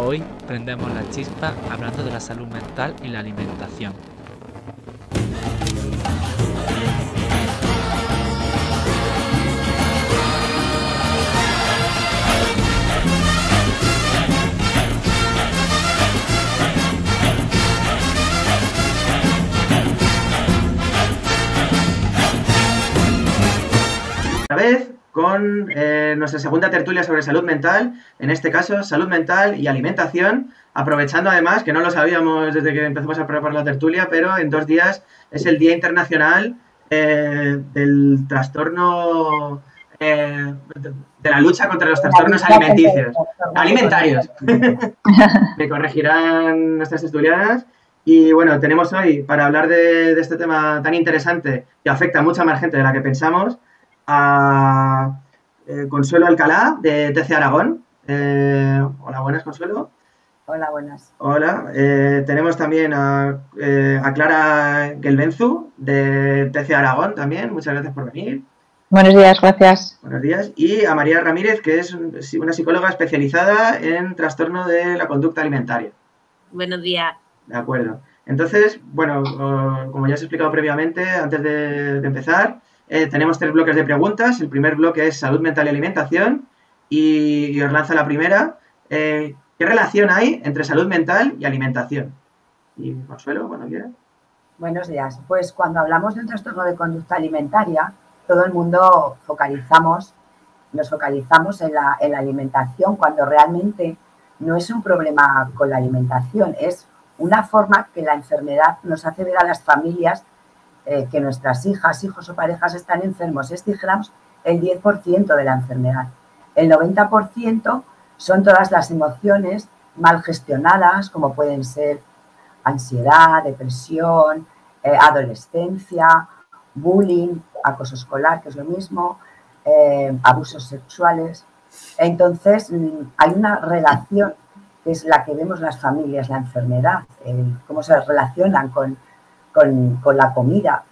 Hoy prendemos la chispa hablando de la salud mental y la alimentación. Con eh, nuestra segunda tertulia sobre salud mental, en este caso salud mental y alimentación, aprovechando además que no lo sabíamos desde que empezamos a preparar la tertulia, pero en dos días es el Día Internacional eh, del Trastorno eh, de la lucha contra los trastornos alimenticios, alimentarios. Me corregirán nuestras estudiadas. Y bueno, tenemos hoy para hablar de, de, este tema tan interesante que afecta a mucha más gente de la que pensamos, a eh, Consuelo Alcalá de TC Aragón. Eh, hola, buenas, Consuelo. Hola, buenas. Hola. Eh, tenemos también a, a Clara Gelbenzu de TC Aragón también. Muchas gracias por venir. Buenos días, gracias. Buenos días. Y a María Ramírez, que es una psicóloga especializada en trastorno de la conducta alimentaria. Buenos días. De acuerdo. Entonces, bueno, como ya os he explicado previamente, antes de, de empezar, eh, tenemos tres bloques de preguntas. El primer bloque es salud mental y alimentación. Y, os lanzo la primera. Eh, ¿Qué relación hay entre salud mental y alimentación? Y Consuelo, cuando quieras. Buenos días. Pues cuando hablamos del trastorno de conducta alimentaria, todo el mundo focalizamos, nos focalizamos en la alimentación cuando realmente no es un problema con la alimentación, es una forma que la enfermedad nos hace ver a las familias eh, que nuestras hijas, hijos o parejas están enfermos. Es, dijéramos, el 10% de la enfermedad. El 90% son todas las emociones mal gestionadas, como pueden ser ansiedad, depresión, eh, adolescencia, bullying, acoso escolar, que es lo mismo, eh, abusos sexuales. Entonces, mm, hay una relación que es la que vemos las familias, la enfermedad, cómo se relacionan con, con, con, la comida,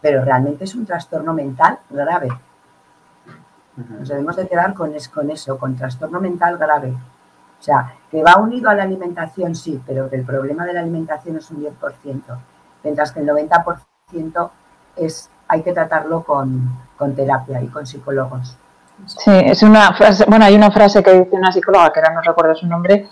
pero realmente es un trastorno mental grave. Nos debemos de quedar con, es, con eso, con trastorno mental grave. O sea, que va unido a la alimentación, sí, pero que el problema de la alimentación es un 10%, mientras que el 90% es, hay que tratarlo con, con terapia y con psicólogos. Sí, es una frase, bueno, hay una frase que dice una psicóloga, que ahora no recuerdo su nombre,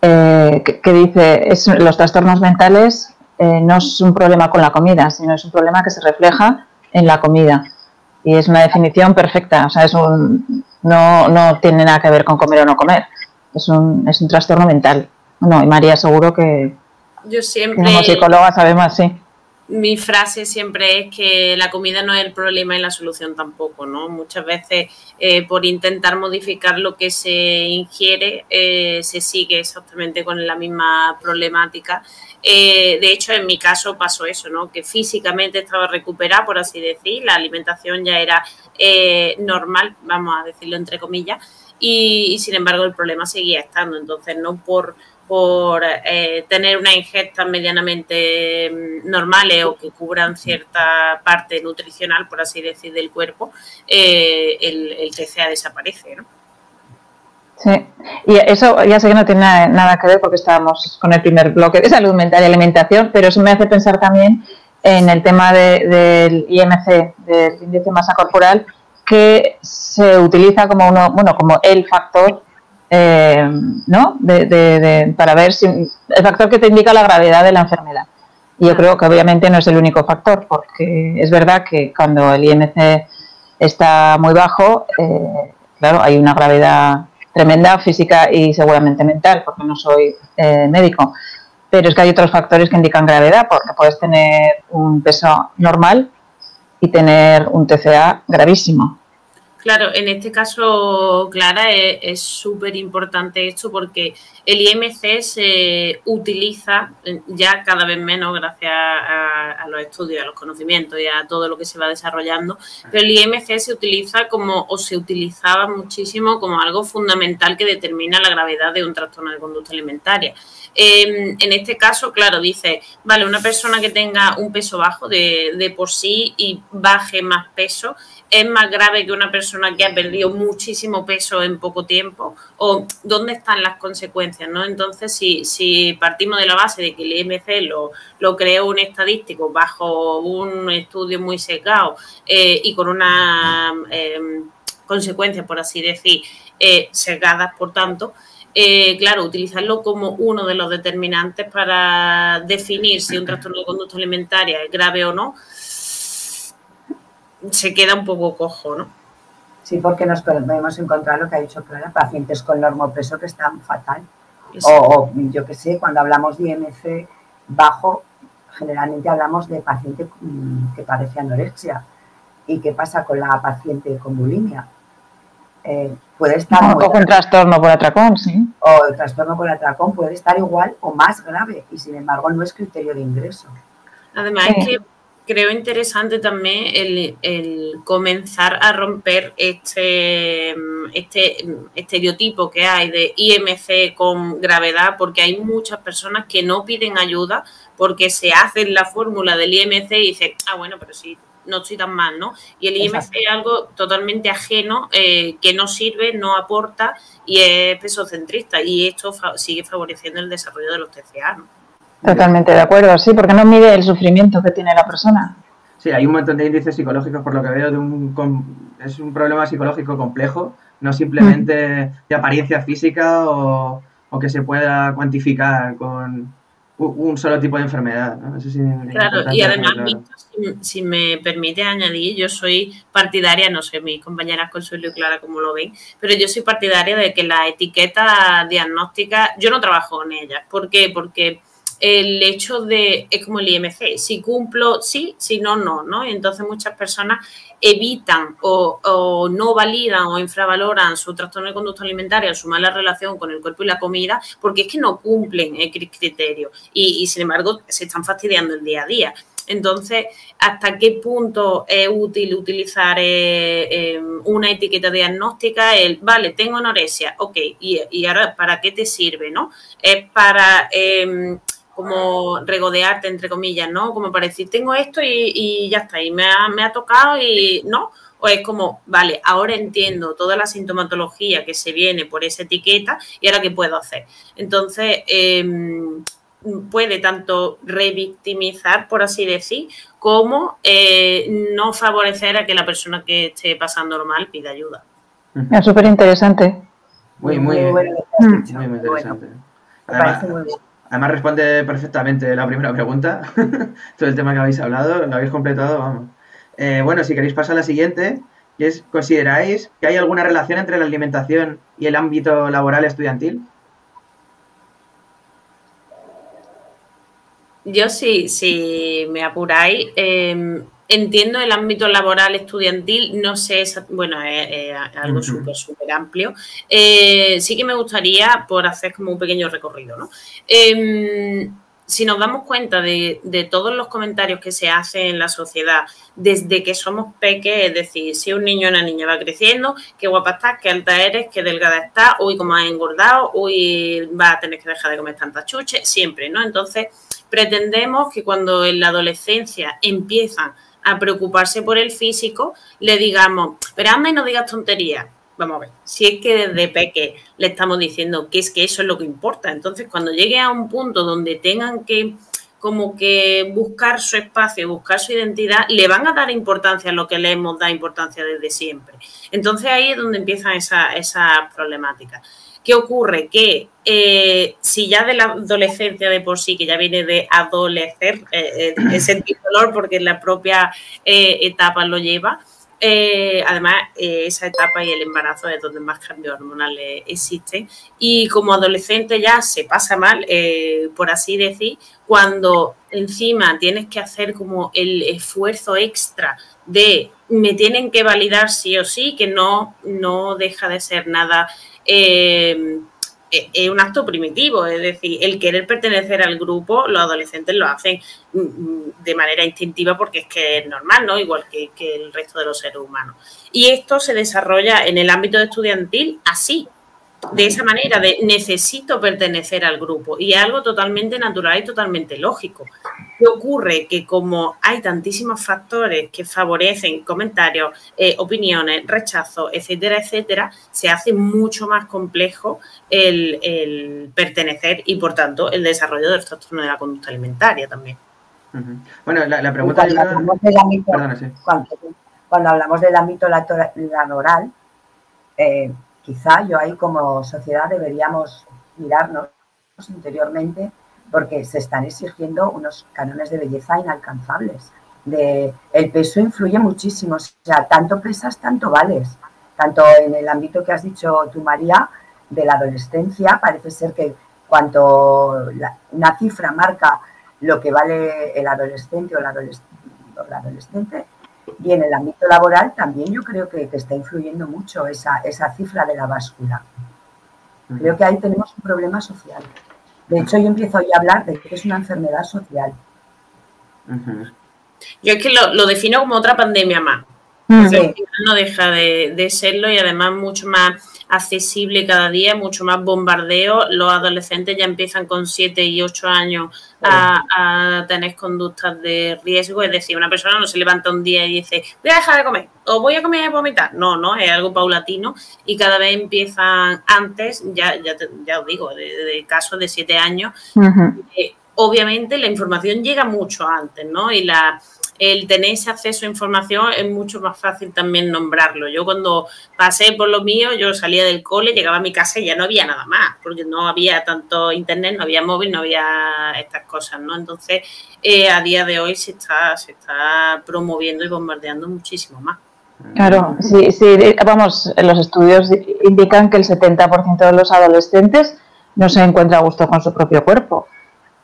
eh, que, que, dice, es, los trastornos mentales eh, no es un problema con la comida, sino es un problema que se refleja en la comida. Y es una definición perfecta, o sea, es un, no, no tiene nada que ver con comer o no comer, es un, es un trastorno mental. No, y María seguro que yo siempre como psicóloga sabe más, sí mi frase siempre es que la comida no es el problema y la solución tampoco, ¿no? Muchas veces eh, por intentar modificar lo que se ingiere eh, se sigue exactamente con la misma problemática. Eh, de hecho, en mi caso pasó eso, ¿no? Que físicamente estaba recuperada, por así decir, la alimentación ya era eh, normal, vamos a decirlo entre comillas, y, sin embargo el problema seguía estando. Entonces, no por por eh, tener una ingesta medianamente mm, normales o que cubran cierta parte nutricional, por así decir, del cuerpo, el, el, TCA desaparece, ¿no? Sí, y eso ya sé que no tiene nada, que ver porque estábamos con el primer bloque de salud mental y alimentación, pero eso me hace pensar también en el tema de, del IMC, del índice de masa corporal, que se utiliza como uno, bueno, como el factor eh, ¿no? De, de, de, para ver si el factor que te indica la gravedad de la enfermedad. Y yo creo que obviamente no es el único factor, porque es verdad que cuando el IMC está muy bajo, eh, claro, hay una gravedad tremenda física y seguramente mental, porque no soy eh, médico. Pero es que hay otros factores que indican gravedad, porque puedes tener un peso normal y tener un TCA gravísimo. Claro, en este caso, Clara, es súper importante esto porque el IMC se utiliza ya cada vez menos gracias a, a, los estudios, a los conocimientos y a todo lo que se va desarrollando, pero el IMC se utiliza como, o se utilizaba muchísimo como algo fundamental que determina la gravedad de un trastorno de conducta alimentaria. Eh, en este caso, claro, dice, vale, una persona que tenga un peso bajo de, de por sí y baje más peso, es más grave que una persona persona que ha perdido muchísimo peso en poco tiempo o dónde están las consecuencias, ¿no? Entonces, si, partimos de la base de que el IMC lo, creó un estadístico bajo un estudio muy secado eh, y con una eh, consecuencias, por así decir, eh, secadas, por tanto, eh, claro, utilizarlo como uno de los determinantes para definir si un trastorno de conducta alimentaria es grave o no, se queda un poco cojo, ¿no? Sí, porque nos podemos encontrar lo que ha dicho Clara, pacientes con normopeso que están fatal. O, o, yo qué sé, cuando hablamos de IMC bajo, generalmente hablamos de paciente mm, que padece anorexia. ¿Y qué pasa con la paciente con bulimia? Eh, puede estar... O con trastorno por atracón, sí. O el trastorno por atracón puede estar igual o más grave y sin embargo no es criterio de ingreso. Además sí. es que creo interesante también el, el, comenzar a romper este, este estereotipo que hay de IMC con gravedad, porque hay muchas personas que no piden ayuda porque se hacen la fórmula del IMC y dicen, ah, bueno, pero sí, no estoy tan mal, ¿no? Y el IMC Exacto. es algo totalmente ajeno, eh, que no sirve, no aporta y es pesocentrista y esto fa sigue favoreciendo el desarrollo de los TCA, ¿no? Totalmente de acuerdo, sí, porque no mide el sufrimiento que tiene la persona. Sí, hay un montón de índices psicológicos, por lo que veo, de un, es un problema psicológico complejo, no simplemente mm. de apariencia física o, o, que se pueda cuantificar con un solo tipo de enfermedad. ¿no? Eso sí claro, y además, claro. si, si, me permite añadir, yo soy partidaria, no sé, mis compañeras Consuelo y Clara cómo lo ven, pero yo soy partidaria de que la etiqueta diagnóstica, yo no trabajo en ellas. ¿Por qué? Porque el hecho de, es como el IMC, si cumplo, sí, si no, no, ¿no? Entonces muchas personas evitan o, o, no validan o infravaloran su trastorno de conducta alimentaria, su mala relación con el cuerpo y la comida, porque es que no cumplen el criterio y, sin embargo se están fastidiando el día a día. Entonces, ¿hasta qué punto es útil utilizar eh, eh, una etiqueta diagnóstica? El, vale, tengo anorexia, ok, y, y, ahora, ¿para qué te sirve? ¿no? Es para... Eh, como regodearte, entre comillas, ¿no? Como para decir, tengo esto y, y ya está, y me ha, me ha, tocado y no. O es como, vale, ahora entiendo toda la sintomatología que se viene por esa etiqueta y ahora qué puedo hacer. Entonces, eh, puede tanto revictimizar, por así decir, como eh, no favorecer a que la persona que esté pasando mal pida ayuda. Es súper interesante. Muy, muy, muy, muy interesante. Bueno. Además, muy bien. Además responde perfectamente la primera pregunta, todo el tema que habéis hablado, lo habéis completado, vamos. Eh, bueno, si queréis pasar a la siguiente, que es, ¿consideráis que hay alguna relación entre la alimentación y el ámbito laboral estudiantil? Yo sí, si me apuráis, eh, entiendo el ámbito laboral estudiantil, no sé, bueno, es, es algo súper, súper amplio. Eh, sí que me gustaría, por hacer como un pequeño recorrido, ¿no? Eh, si nos damos cuenta de, de, todos los comentarios que se hacen en la sociedad desde que somos peques, es decir, si un niño o una niña va creciendo, qué guapa estás, qué alta eres, qué delgada estás, uy, cómo has engordado, uy, va a tener que dejar de comer tantas chuches, siempre, ¿no? Entonces, pretendemos que cuando en la adolescencia empiezan a preocuparse por el físico, le digamos, pero y no digas tonterías. Vamos a ver, si es que desde peque le estamos diciendo que es que eso es lo que importa, entonces cuando llegue a un punto donde tengan que como que buscar su espacio, buscar su identidad, le van a dar importancia a lo que le hemos dado importancia desde siempre. Entonces ahí es donde empiezan esas esa problemáticas. ¿Qué ocurre? Que eh, si ya de la adolescencia de por sí, que ya viene de adolecer, eh, eh, sentir dolor porque la propia eh, etapa lo lleva, eh, además, eh, esa etapa y el embarazo es donde más cambios hormonales existen. Y como adolescente ya se pasa mal, eh, por así decir, cuando encima tienes que hacer como el esfuerzo extra de me tienen que validar sí o sí, que no, no deja de ser nada es un acto primitivo, es decir, el querer pertenecer al grupo, los adolescentes lo hacen mm, mm, de manera instintiva porque es que es normal, ¿no? Igual que, que el resto de los seres humanos. Y esto se desarrolla en el ámbito estudiantil así. de esa manera, de necesito pertenecer al grupo. Y es algo totalmente natural y totalmente lógico. ¿Qué ocurre? Que como hay tantísimos factores que favorecen comentarios, eh, opiniones, rechazos, etcétera, etcétera, se hace mucho más complejo el, pertenecer y, por tanto, el desarrollo del trastorno de la conducta alimentaria también. Bueno, la, pregunta cuando, hablamos del ámbito, cuando, hablamos del ámbito laboral, eh, quizá yo ahí como sociedad deberíamos mirarnos interiormente porque se están exigiendo unos cánones de belleza inalcanzables. De, el peso influye muchísimo, o sea, tanto pesas, tanto vales. Tanto en el ámbito que has dicho tú, María, de la adolescencia, parece ser que cuanto una cifra marca lo que vale el adolescente o la adolescente, y en el ámbito laboral también yo creo que, está influyendo mucho esa, esa, cifra de la báscula. Creo que ahí tenemos un problema social. De hecho, yo empiezo hoy a hablar de que es una enfermedad social. Yo es que lo, defino como otra pandemia más. No deja de, de serlo y además mucho más accesible cada día, mucho más bombardeo. Los adolescentes ya empiezan con 7 y 8 años a, tener conductas de riesgo. Es decir, una persona no se levanta un día y dice, voy a dejar de comer o voy a comer y vomitar. No, no, es algo paulatino y cada vez empiezan antes, ya, ya, ya os digo, de, casos de 7 años. Eh, obviamente la información llega mucho antes, ¿no? Y la el tener ese acceso a información es mucho más fácil también nombrarlo. Yo cuando pasé por lo mío, yo salía del cole, llegaba a mi casa y ya no había nada más, porque no había tanto internet, no había móvil, no había estas cosas, ¿no? Entonces, eh, a día de hoy se está, se está promoviendo y bombardeando muchísimo más. Claro, sí, sí, vamos, los estudios indican que el 70% de los adolescentes no se encuentra a gusto con su propio cuerpo.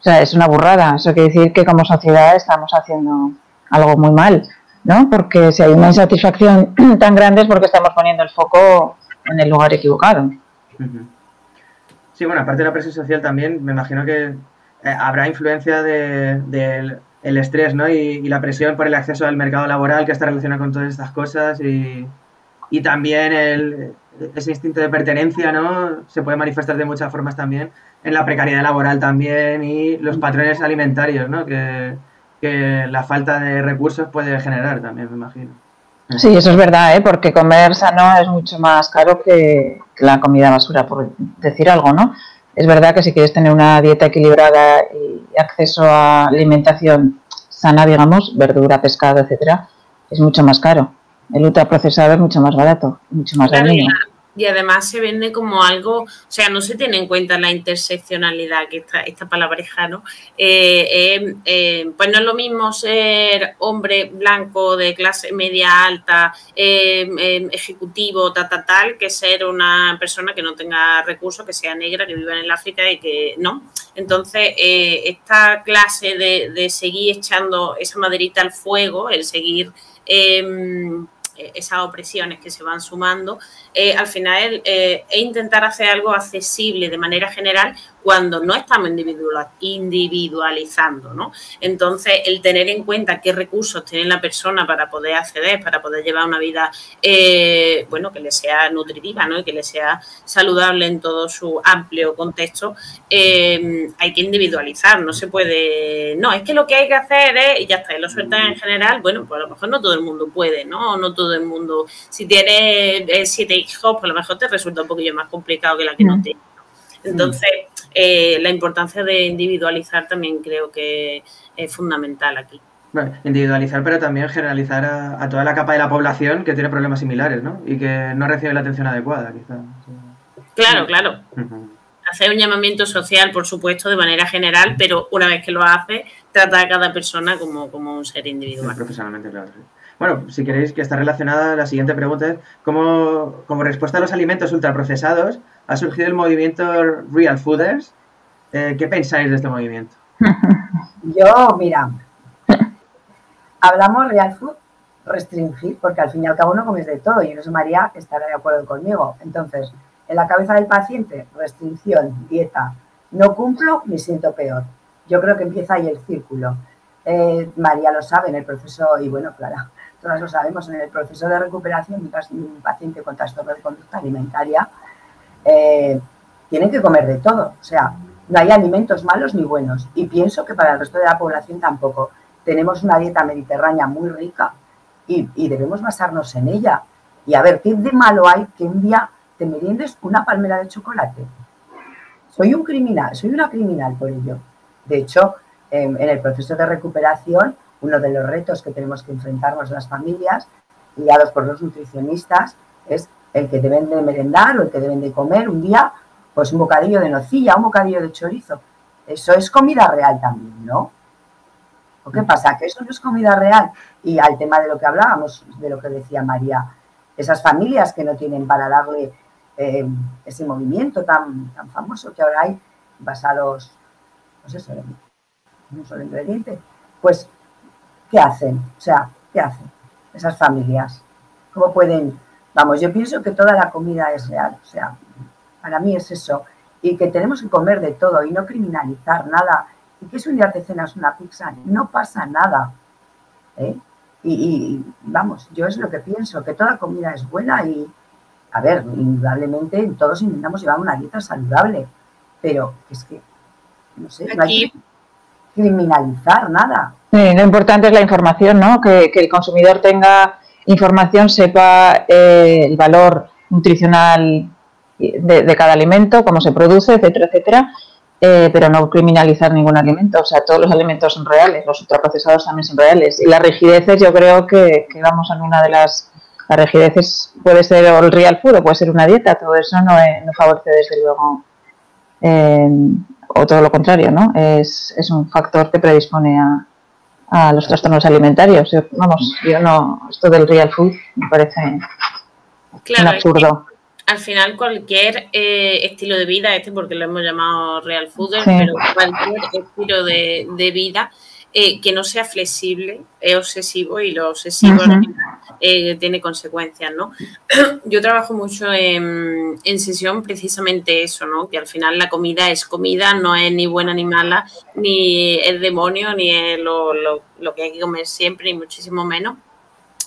O sea, es una burrada. Eso quiere decir que como sociedad estamos haciendo algo muy mal, ¿no? Porque si hay una insatisfacción tan grande es porque estamos poniendo el foco en el lugar equivocado. Sí, bueno, aparte de la presión social también, me imagino que eh, habrá influencia del de, el estrés, ¿no? Y, la presión por el acceso al mercado laboral que está relacionado con todas estas cosas y, y también el, ese instinto de pertenencia, ¿no? Se puede manifestar de muchas formas también en la precariedad laboral también y los patrones alimentarios, ¿no? Que, que la falta de recursos puede generar también, me imagino. Sí, eso es verdad, ¿eh? porque comer sano es mucho más caro que, la comida basura, por decir algo, ¿no? Es verdad que si quieres tener una dieta equilibrada y acceso a alimentación sana, digamos, verdura, pescado, etcétera, es mucho más caro. El ultraprocesado es mucho más barato, mucho más dañino y además se vende como algo, o sea, no se tiene en cuenta la interseccionalidad, que esta, esta palabreja, ¿no? Eh, eh, eh, pues no es lo mismo ser hombre blanco de clase media alta, ejecutivo, tal, tal, tal, que ser una persona que no tenga recursos, que sea negra, que viva en el África y que no. Entonces, esta clase de, de, seguir echando esa maderita al fuego, el seguir esas opresiones que se van sumando, eh, al final eh, es intentar hacer algo accesible de manera general cuando no estamos individualizando, ¿no? Entonces, el tener en cuenta qué recursos tiene la persona para poder acceder, para poder llevar una vida, eh, bueno, que le sea nutritiva, ¿no? Y que le sea saludable en todo su amplio contexto, eh, hay que individualizar, no se puede, no, es que lo que hay que hacer es, y ya está, y lo sueltan en general, bueno, pues a lo mejor no todo el mundo puede, ¿no? No todo el mundo, si tiene eh, siete hijos, pues a lo mejor te resulta un poquillo más complicado que la que no tiene. Entonces, eh, la importancia de individualizar también creo que es fundamental aquí. Bueno, individualizar, pero también generalizar a, toda la capa de la población que tiene problemas similares, ¿no? Y que no recibe la atención adecuada, quizás. Claro, claro. Hacer un llamamiento social, por supuesto, de manera general, pero una vez que lo hace, trata a cada persona como, un ser individual. profesionalmente, claro. Bueno, si queréis que está relacionada, la siguiente pregunta es, ¿cómo, como respuesta a los alimentos ultraprocesados, ha surgido el movimiento Real Fooders. Eh, ¿Qué pensáis de este movimiento? Yo, mira, hablamos Real Food, restringir, porque al fin y al cabo no comes de todo, y eso María estará de acuerdo conmigo. Entonces, en la cabeza del paciente, restricción, dieta, no cumplo, me siento peor. Yo creo que empieza ahí el círculo. Eh, María lo sabe en el proceso, y bueno, claro, todas lo sabemos, en el proceso de recuperación de un paciente con trastorno de conducta alimentaria, eh, tienen que comer de todo. O sea, no hay alimentos malos ni buenos. Y pienso que para el resto de la población tampoco. Tenemos una dieta mediterránea muy rica y, debemos basarnos en ella. Y a ver, ¿qué de malo hay que un día te meriendes una palmera de chocolate? Soy un criminal, soy una criminal por ello. De hecho, en, el proceso de recuperación, uno de los retos que tenemos que enfrentarnos las familias, guiados por los nutricionistas, es el que deben de merendar o el que deben de comer un día, pues un bocadillo de nocilla, un bocadillo de chorizo. Eso es comida real también, ¿no? ¿O qué pasa? Que eso no es comida real. Y al tema de lo que hablábamos, de lo que decía María, esas familias que no tienen para darle eh, ese movimiento tan, tan famoso que ahora hay, basados, no sé, en un solo ingrediente, pues, ¿qué hacen? O sea, ¿qué hacen esas familias? ¿Cómo pueden Vamos, yo pienso que toda la comida es real, o sea, para mí es eso, y que tenemos que comer de todo y no criminalizar nada. Y que si un día te cenas una pizza, no pasa nada. ¿eh? Y, vamos, yo es lo que pienso, que toda comida es buena y, a ver, indudablemente todos intentamos llevar una dieta saludable, pero es que, no sé, no hay que criminalizar nada. Sí, lo importante es la información, ¿no? Que, que el consumidor tenga información sepa eh, el valor nutricional de, cada alimento, cómo se produce, etcétera, etcétera, eh, pero no criminalizar ningún alimento. O sea, todos los alimentos son reales, los ultraprocesados también son reales. Y las rigideces, yo creo que, vamos en una de las. Las rigideces puede ser el real food puede ser una dieta, todo eso no, favorece desde luego. Eh, o todo lo contrario, ¿no? Es un factor que predispone a, a los trastornos alimentarios. vamos, yo no, esto del real food me parece un absurdo. al final cualquier eh, estilo de vida, este porque lo hemos llamado real food, pero cualquier estilo de, de vida eh, que no sea flexible es obsesivo y lo obsesivo eh, tiene consecuencias, ¿no? Yo trabajo mucho en, sesión precisamente eso, ¿no? Que al final la comida es comida, no es ni buena ni mala, ni el demonio, ni es lo, que hay que comer siempre, ni muchísimo menos.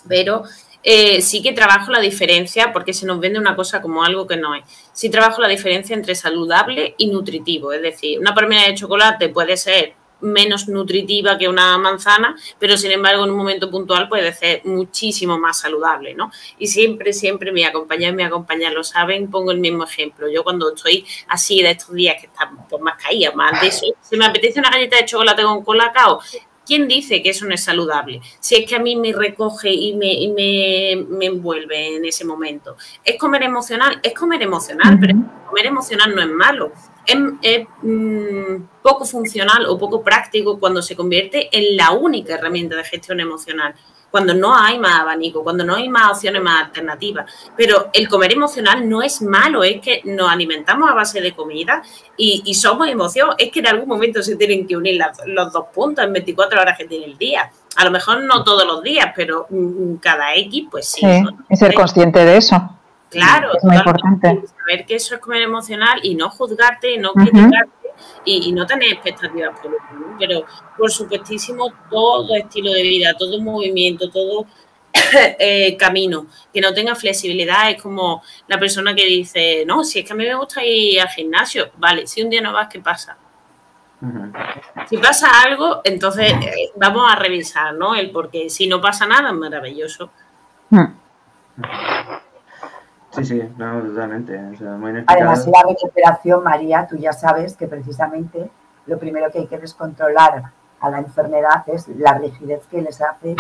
Pero eh, sí que trabajo la diferencia, porque se nos vende una cosa como algo que no es. Sí trabajo la diferencia entre saludable y nutritivo. Es decir, una palmera de chocolate puede ser menos nutritiva que una manzana, pero sin embargo en un momento puntual puede ser muchísimo más saludable, ¿no? Y siempre, siempre mi acompañar, mi acompañar lo saben, pongo el mismo ejemplo. Yo cuando estoy así de estos días que están pues, más caídas, más de eso, si me apetece una galleta de chocolate con colacao, ¿quién dice que eso no es saludable? Si es que a mí me recoge y me, me, envuelve en ese momento. ¿Es comer emocional? Es comer emocional, pero comer emocional no es malo es, mm, poco funcional o poco práctico cuando se convierte en la única herramienta de gestión emocional, cuando no hay más abanico, cuando no hay más opciones más alternativas. Pero el comer emocional no es malo, es que nos alimentamos a base de comida y, somos emoción, es que en algún momento se tienen que unir los dos puntos en 24 horas que tiene el día. A lo mejor no todos los días, pero mm, cada X, pues sí. sí y ser consciente de eso. Claro, es muy importante. Saber que eso es comer emocional y no juzgarte y no criticarte y, no tener expectativas por Pero, por supuestísimo, todo estilo de vida, todo movimiento, todo eh, camino que no tenga flexibilidad es como la persona que dice, no, si es que a mí me gusta ir al gimnasio, vale, si un día no vas, ¿qué pasa? Si pasa algo, entonces eh, vamos a revisar, ¿no? El porque si no pasa nada, es maravilloso. Mm. Sí, sí, no, totalmente. Además, la recuperación, María, tú ya sabes que precisamente lo primero que hay que descontrolar a la enfermedad es la rigidez que les hace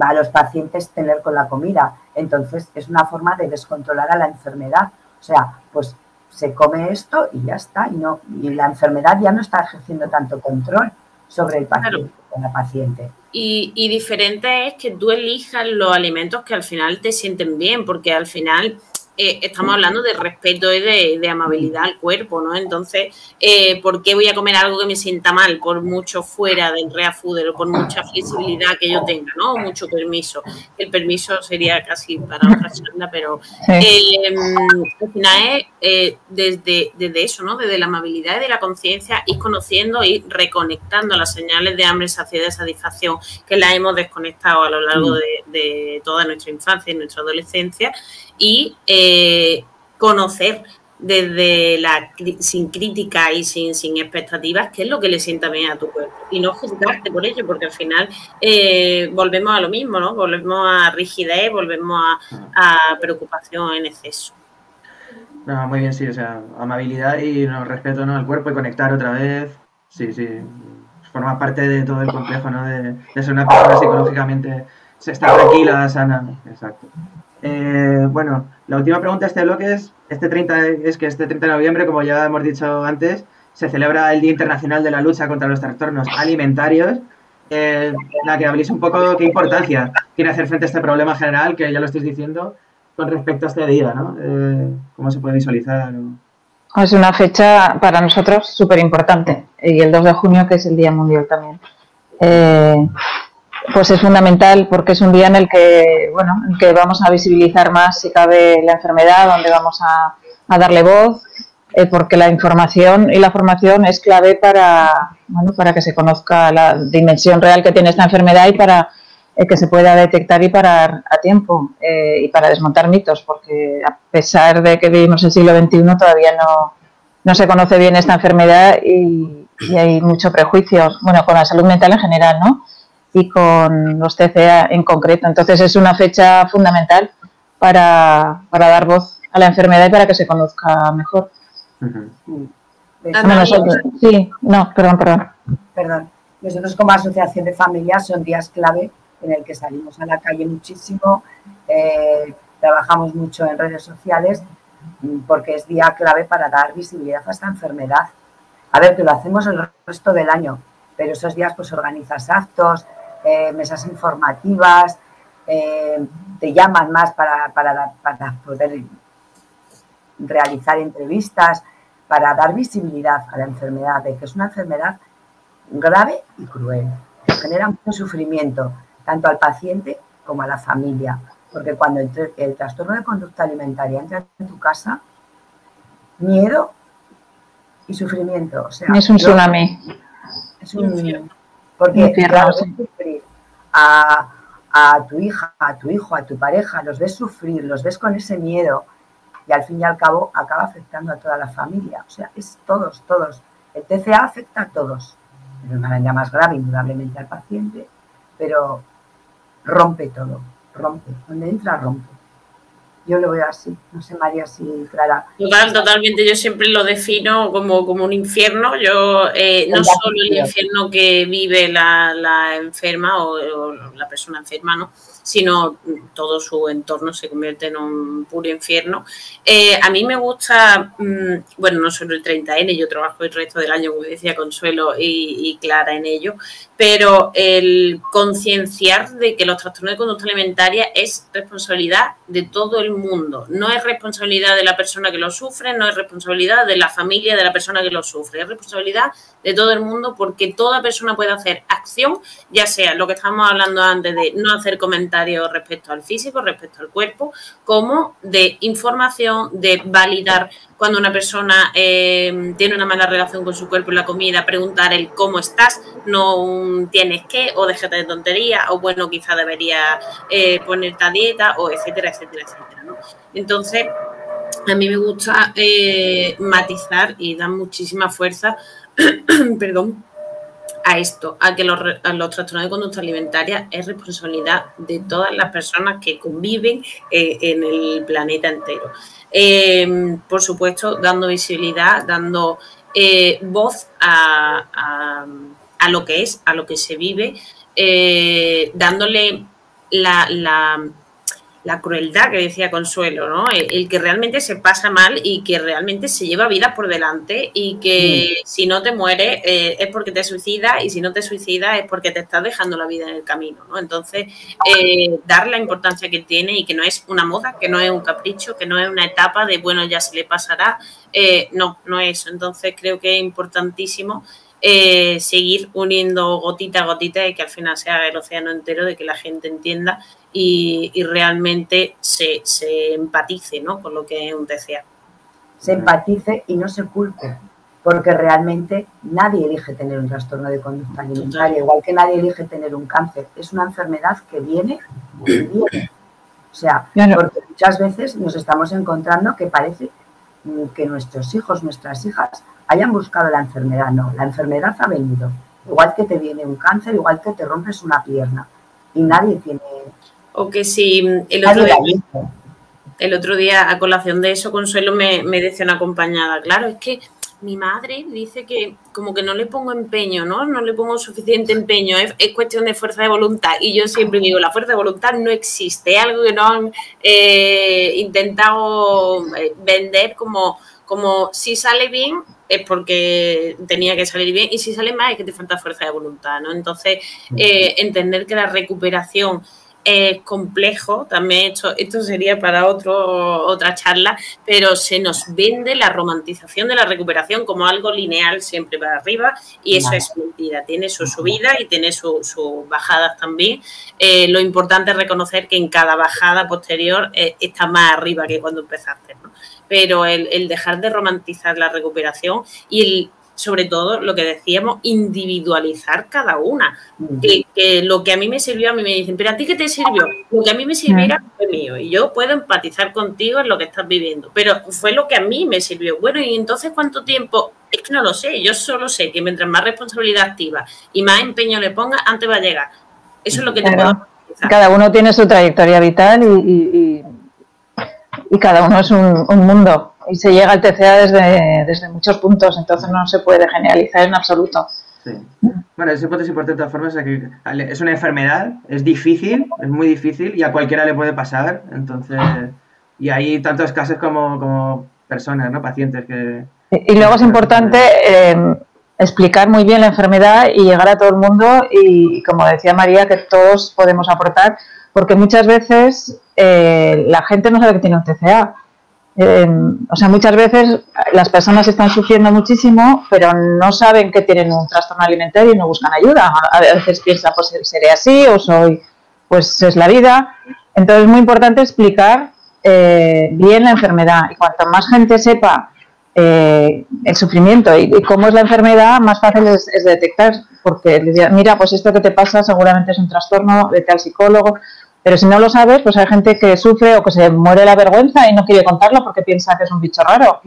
a los pacientes tener con la comida. Entonces, es una forma de descontrolar a la enfermedad. O sea, pues se come esto y ya está. Y, no, y la enfermedad ya no está ejerciendo tanto control sobre el paciente, la paciente. Y, y diferente es que tú elijas los alimentos que al final te sienten bien, porque al final eh, estamos hablando de respeto y de, amabilidad al cuerpo, ¿no? Entonces, eh, ¿por qué voy a comer algo que me sienta mal por mucho fuera del real food o por mucha flexibilidad que yo tenga, ¿no? mucho permiso. El permiso sería casi para otra charla, pero eh, al final es desde, desde eso, ¿no? Desde la amabilidad y de la conciencia, ir conociendo y reconectando las señales de hambre, saciedad y satisfacción que las hemos desconectado a lo largo de, de toda nuestra infancia y nuestra adolescencia y eh, conocer desde la sin crítica y sin, sin expectativas, qué es lo que le sienta bien a tu cuerpo. Y no juzgarte por ello, porque al final eh, volvemos a lo mismo, ¿no? Volvemos a rigidez, volvemos a, preocupación en exceso. No, muy bien, sí, o sea, amabilidad y respeto ¿no? al cuerpo y conectar otra vez. Sí, sí. Forma parte de todo el complejo, ¿no? De, de ser una persona psicológicamente se está tranquila, sana. Exacto. Eh, bueno, la última pregunta de este bloque es, este 30, es que este 30 de noviembre, como ya hemos dicho antes, se celebra el Día Internacional de la Lucha contra los Trastornos Alimentarios. Eh, la que habléis un poco qué importancia tiene hacer frente a este problema general, que ya lo estáis diciendo, con respecto a este día, ¿no? Eh, ¿Cómo se puede visualizar? Es una fecha para nosotros súper importante y el 2 de junio, que es el Día Mundial también. Eh, pues es fundamental porque es un día en el que, bueno, en que vamos a visibilizar más si cabe la enfermedad, donde vamos a, darle voz, eh, porque la información y la formación es clave para, bueno, para que se conozca la dimensión real que tiene esta enfermedad y para eh, que se pueda detectar y parar a tiempo eh, y para desmontar mitos, porque a pesar de que vivimos el siglo XXI todavía no, no se conoce bien esta enfermedad y, y hay mucho prejuicio, bueno, con la salud mental en general, ¿no? Y con los TCA en concreto. Entonces es una fecha fundamental para, dar voz a la enfermedad y para que se conozca mejor. sí, no, perdón, perdón. Perdón. Nosotros como asociación de familias son días clave en el que salimos a la calle muchísimo, eh, trabajamos mucho en redes sociales porque es día clave para dar visibilidad a esta enfermedad. A ver, que lo hacemos el resto del año, pero esos días pues organizas actos, eh, mesas informativas, eh, te llaman más para, para, poder realizar entrevistas, para dar visibilidad a la enfermedad, de que es una enfermedad grave y cruel, que genera mucho sufrimiento, tanto al paciente como a la familia. Porque cuando el, el trastorno de conducta alimentaria entra en tu casa, miedo y sufrimiento. O sea, es un tsunami. Es un, porque a, a tu hija, a tu hijo, a tu pareja, los ves sufrir, los ves con ese miedo y al fin y al cabo acaba afectando a toda la familia. O sea, es todos, todos. El TCA afecta a todos, de una manera más grave, indudablemente al paciente, pero rompe todo, rompe. Donde entra, rompe. Yo lo veo así, no sé María si Clara. Total, totalmente, yo siempre lo defino como, como un infierno. Yo eh, no solo el infierno que vive la, la enferma o, la persona enferma, ¿no? Sino todo su entorno se convierte en un puro infierno. Eh, a mí me gusta, mm, bueno, no solo el 30N, yo trabajo el resto del año, como decía Consuelo y, Clara en ello, pero el concienciar de que los trastornos de conducta alimentaria es responsabilidad de todo el mundo, no es responsabilidad de la persona que lo sufre, no es responsabilidad de la familia de la persona que lo sufre, es responsabilidad de todo el mundo porque toda persona puede hacer acción, ya sea lo que estábamos hablando antes de no hacer comentarios respecto al físico, respecto al cuerpo, como de información, de validar cuando una persona eh, tiene una mala relación con su cuerpo y la comida, preguntar el cómo estás, no tienes que, o déjate de tontería, o bueno, quizá debería eh, ponerte a dieta, o etcétera, etcétera, etcétera. Entonces, a mí me gusta eh, matizar y dar muchísima fuerza perdón, a esto, a que los, trastornos de conducta alimentaria es responsabilidad de todas las personas que conviven eh, en el planeta entero. Em, por supuesto, dando visibilidad, dando eh, voz a, lo que es, a lo que se vive, eh, dándole la crueldad que decía Consuelo, ¿no? El, que realmente se pasa mal y que realmente se lleva vida por delante y que mm. si no te mueres eh, es porque te suicidas y si no te suicidas es porque te estás dejando la vida en el camino, ¿no? Entonces, eh, dar la importancia que tiene y que no es una moda, que no es un capricho, que no es una etapa de, bueno, ya se le pasará, eh, no, no es eso. Entonces, creo que es importantísimo seguir uniendo gotita a gotita y que al final sea el océano entero, de que la gente entienda y, realmente se, empatice ¿no? con lo que es un TCA. Se empatice y no se culpe, porque realmente nadie elige tener un trastorno de conducta alimentaria, igual que nadie elige tener un cáncer. Es una enfermedad que viene y viene. O sea, porque muchas veces nos estamos encontrando que parece que nuestros hijos, nuestras hijas hayan buscado la enfermedad, no, la enfermedad ha venido. Igual que te viene un cáncer, igual que te rompes una pierna y nadie tiene... O que si el otro día, el otro día a colación de eso, Consuelo me, me decía una acompañada, claro, es que mi madre dice que como que no le pongo empeño, ¿no? No le pongo suficiente empeño, es, cuestión de fuerza de voluntad. Y yo siempre digo, la fuerza de voluntad no existe, es algo que no han eh, intentado eh, vender como, como si sale bien es porque tenía que salir bien y si sale mal es que te falta fuerza de voluntad, ¿no? Entonces, eh, entender que la recuperación es complejo, también esto, esto sería para otro, otra charla, pero se nos vende la romantización de la recuperación como algo lineal siempre para arriba y eso es mentira, tiene su subida y tiene sus bajadas también. Eh, lo importante es reconocer que en cada bajada posterior eh, está más arriba que cuando empezaste, ¿no? pero el, el dejar de romantizar la recuperación y el sobre todo lo que decíamos, individualizar cada una. Que, lo que a mí me sirvió, a mí me dicen, pero a ti qué te sirvió? Lo que a mí me sirvió era fue mío y yo puedo empatizar contigo en lo que estás viviendo, pero fue lo que a mí me sirvió. Bueno, y entonces cuánto tiempo, es que no lo sé, yo solo sé que mientras más responsabilidad activa y más empeño le ponga, antes va a llegar. Eso es lo que te puedo Cada uno tiene su trayectoria vital y, y, cada uno es un mundo y se llega al TCA desde, desde muchos puntos, entonces no se puede generalizar en absoluto. Sí. Bueno, ese punto es importante de todas formas, es que es una enfermedad, es difícil, es muy difícil y a cualquiera le puede pasar, entonces, y hay tantos casos como, como personas, ¿no? Pacientes que... Y, luego es importante eh, explicar muy bien la enfermedad y llegar a todo el mundo y, como decía María, que todos podemos aportar, porque muchas veces eh, la gente no sabe que tiene un TCA Em, o sea, muchas veces las personas están sufriendo muchísimo, pero no saben que tienen un trastorno alimentario y no buscan ayuda. A veces piensan, pues seré así o soy, pues es la vida. Entonces es muy importante explicar eh, bien la enfermedad y cuanto más gente sepa eh, el sufrimiento y, cómo es la enfermedad, más fácil es detectar. Porque mira, pues esto que te pasa seguramente es un trastorno, vete al psicólogo. Pero si no lo sabes, pues hay gente que sufre o que se muere la vergüenza y no quiere contarlo porque piensa que es un bicho raro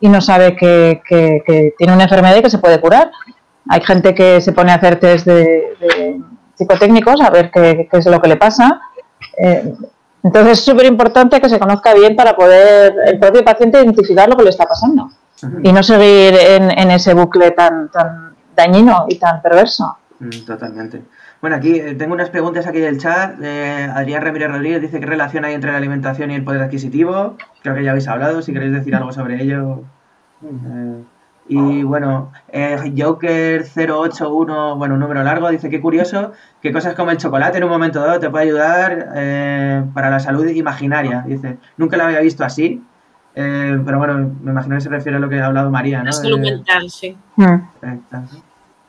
y no sabe que, tiene una enfermedad y que se puede curar. Hay gente que se pone a hacer test de, psicotécnicos a ver qué, es lo que le pasa. Eh, entonces es súper importante que se conozca bien para poder el propio paciente identificar lo que le está pasando y no seguir en, en ese bucle tan, tan dañino y tan perverso. Mm, totalmente. Bueno, aquí eh, tengo unas preguntas aquí del chat. Adrián Ramírez Rodríguez dice qué relación hay entre la alimentación y el poder adquisitivo. Creo que ya habéis hablado, si queréis decir algo sobre ello. Eh, y bueno, eh, Joker081, bueno, un número largo, dice que curioso que cosas como el chocolate en un momento dado te puede ayudar para la salud imaginaria. Dice, nunca lo había visto así, pero bueno, me imagino que se refiere a lo que ha hablado María, ¿no? La salud mental, sí.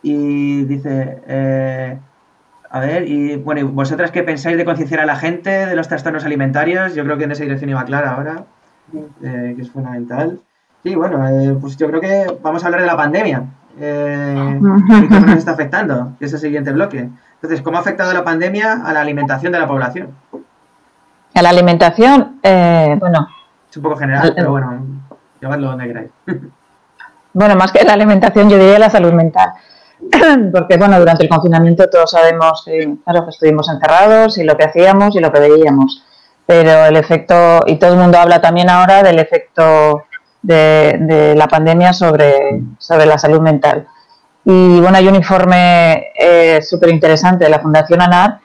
Y dice, a ver, y bueno, ¿vosotras qué pensáis de concienciar a la gente de los trastornos alimentarios? Yo creo que en esa dirección iba clara ahora, eh, que es fundamental. Sí, bueno, eh, pues yo creo que vamos a hablar de la pandemia eh, y cómo nos está afectando, que es el siguiente bloque. Entonces, ¿cómo ha afectado la pandemia a la alimentación de la población? A la alimentación, bueno. Es un poco general, pero bueno, llevadlo donde queráis. bueno, más que la alimentación, yo diría la salud mental. porque bueno, durante el confinamiento todos sabemos que, estuvimos encerrados y lo que hacíamos y lo que veíamos, pero el efecto, y todo el mundo habla también ahora del efecto de, la pandemia sobre, sobre la salud mental. Y bueno, hay un informe eh, súper interesante de la Fundación ANAR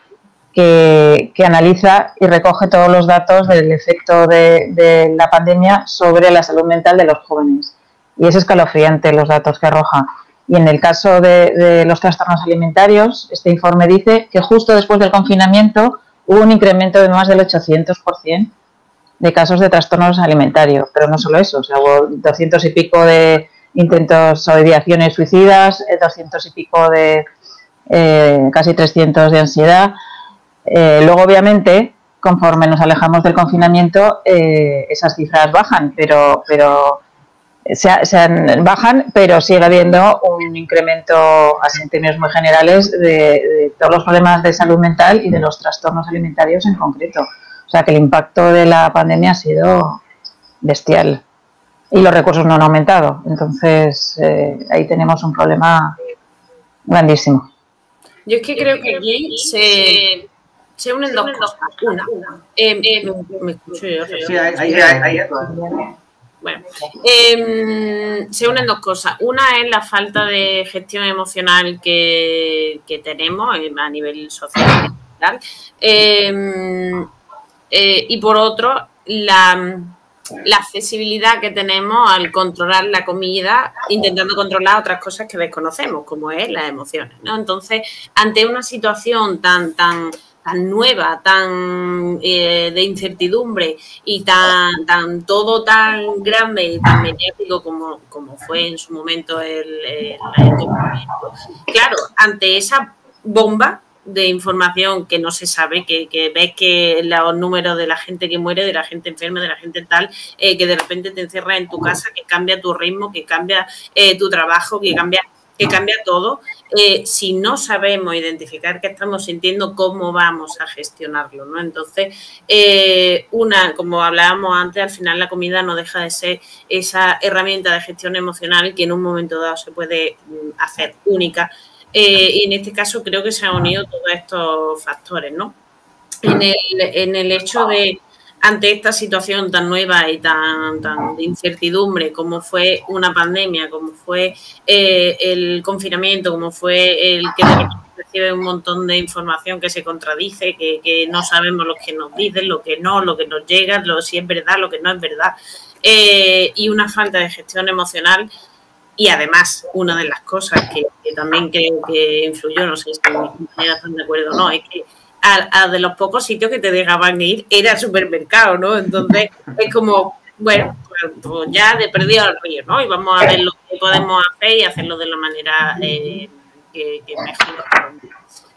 que, que, analiza y recoge todos los datos del efecto de la pandemia sobre la salud mental de los jóvenes. Y es escalofriante los datos que arroja. Y en el caso de, los trastornos alimentarios, este informe dice que justo después del confinamiento hubo un incremento de más del 800% de casos de trastornos alimentarios. Pero no solo eso, o sea, hubo 200 y pico de intentos o ideaciones suicidas, 200 eh, y pico de eh, casi 300 de ansiedad. Eh, luego, obviamente, conforme nos alejamos del confinamiento, esas cifras bajan, pero, pero se, bajan, pero sigue habiendo un incremento, así en términos muy generales, de, todos los problemas de salud mental y de los trastornos alimentarios en concreto. O sea que el impacto de la pandemia ha sido bestial. y los recursos no han aumentado. Entonces, eh, ahí tenemos un problema grandísimo. Yo es que creo que aquí se, se unen dos cosas. Una, eh, eh, me escucho yo. Sí, ahí, ahí, Bueno, eh, se unen dos cosas. Una es la falta de gestión emocional que, que tenemos a nivel social. Eh, y por otro, la la accesibilidad que tenemos al controlar la comida, intentando controlar otras cosas que desconocemos, como es las emociones. ¿no? Entonces, ante una situación tan, tan, tan nueva, tan eh, de incertidumbre y tan, tan todo tan grande y tan mediático como, como fue en su momento el, claro, ante esa bomba de información que no se sabe, que, que ves que los números de la gente que muere, de la gente enferma, de la gente tal, eh, que de repente te encierras en tu casa, que cambia tu ritmo, que cambia eh, tu trabajo, que cambia que cambia todo, eh, si no sabemos identificar qué estamos sintiendo, cómo vamos a gestionarlo, ¿no? Entonces, una, como hablábamos antes, al final la comida no deja de ser esa herramienta de gestión emocional que en un momento dado se puede mm, hacer única eh, y en este caso creo que se han unido todos estos factores, ¿no? En el, en el hecho de, ante esta situación tan nueva y tan, tan de incertidumbre como fue una pandemia, como fue eh, el confinamiento, como fue el que recibe un montón de información que se contradice, que, no sabemos lo que nos dicen, lo que no, lo que nos llega, lo, si es verdad, lo que no es verdad, eh, y una falta de gestión emocional y además, una de las cosas que, también creo que influyó, no sé si están de acuerdo o no, es que a, de los pocos sitios que te dejaban ir era el supermercado, ¿no? Entonces es como, bueno, pues, ya de perdido al río, ¿no? Y vamos a ver lo que podemos hacer y hacerlo de la manera eh, que, mejor.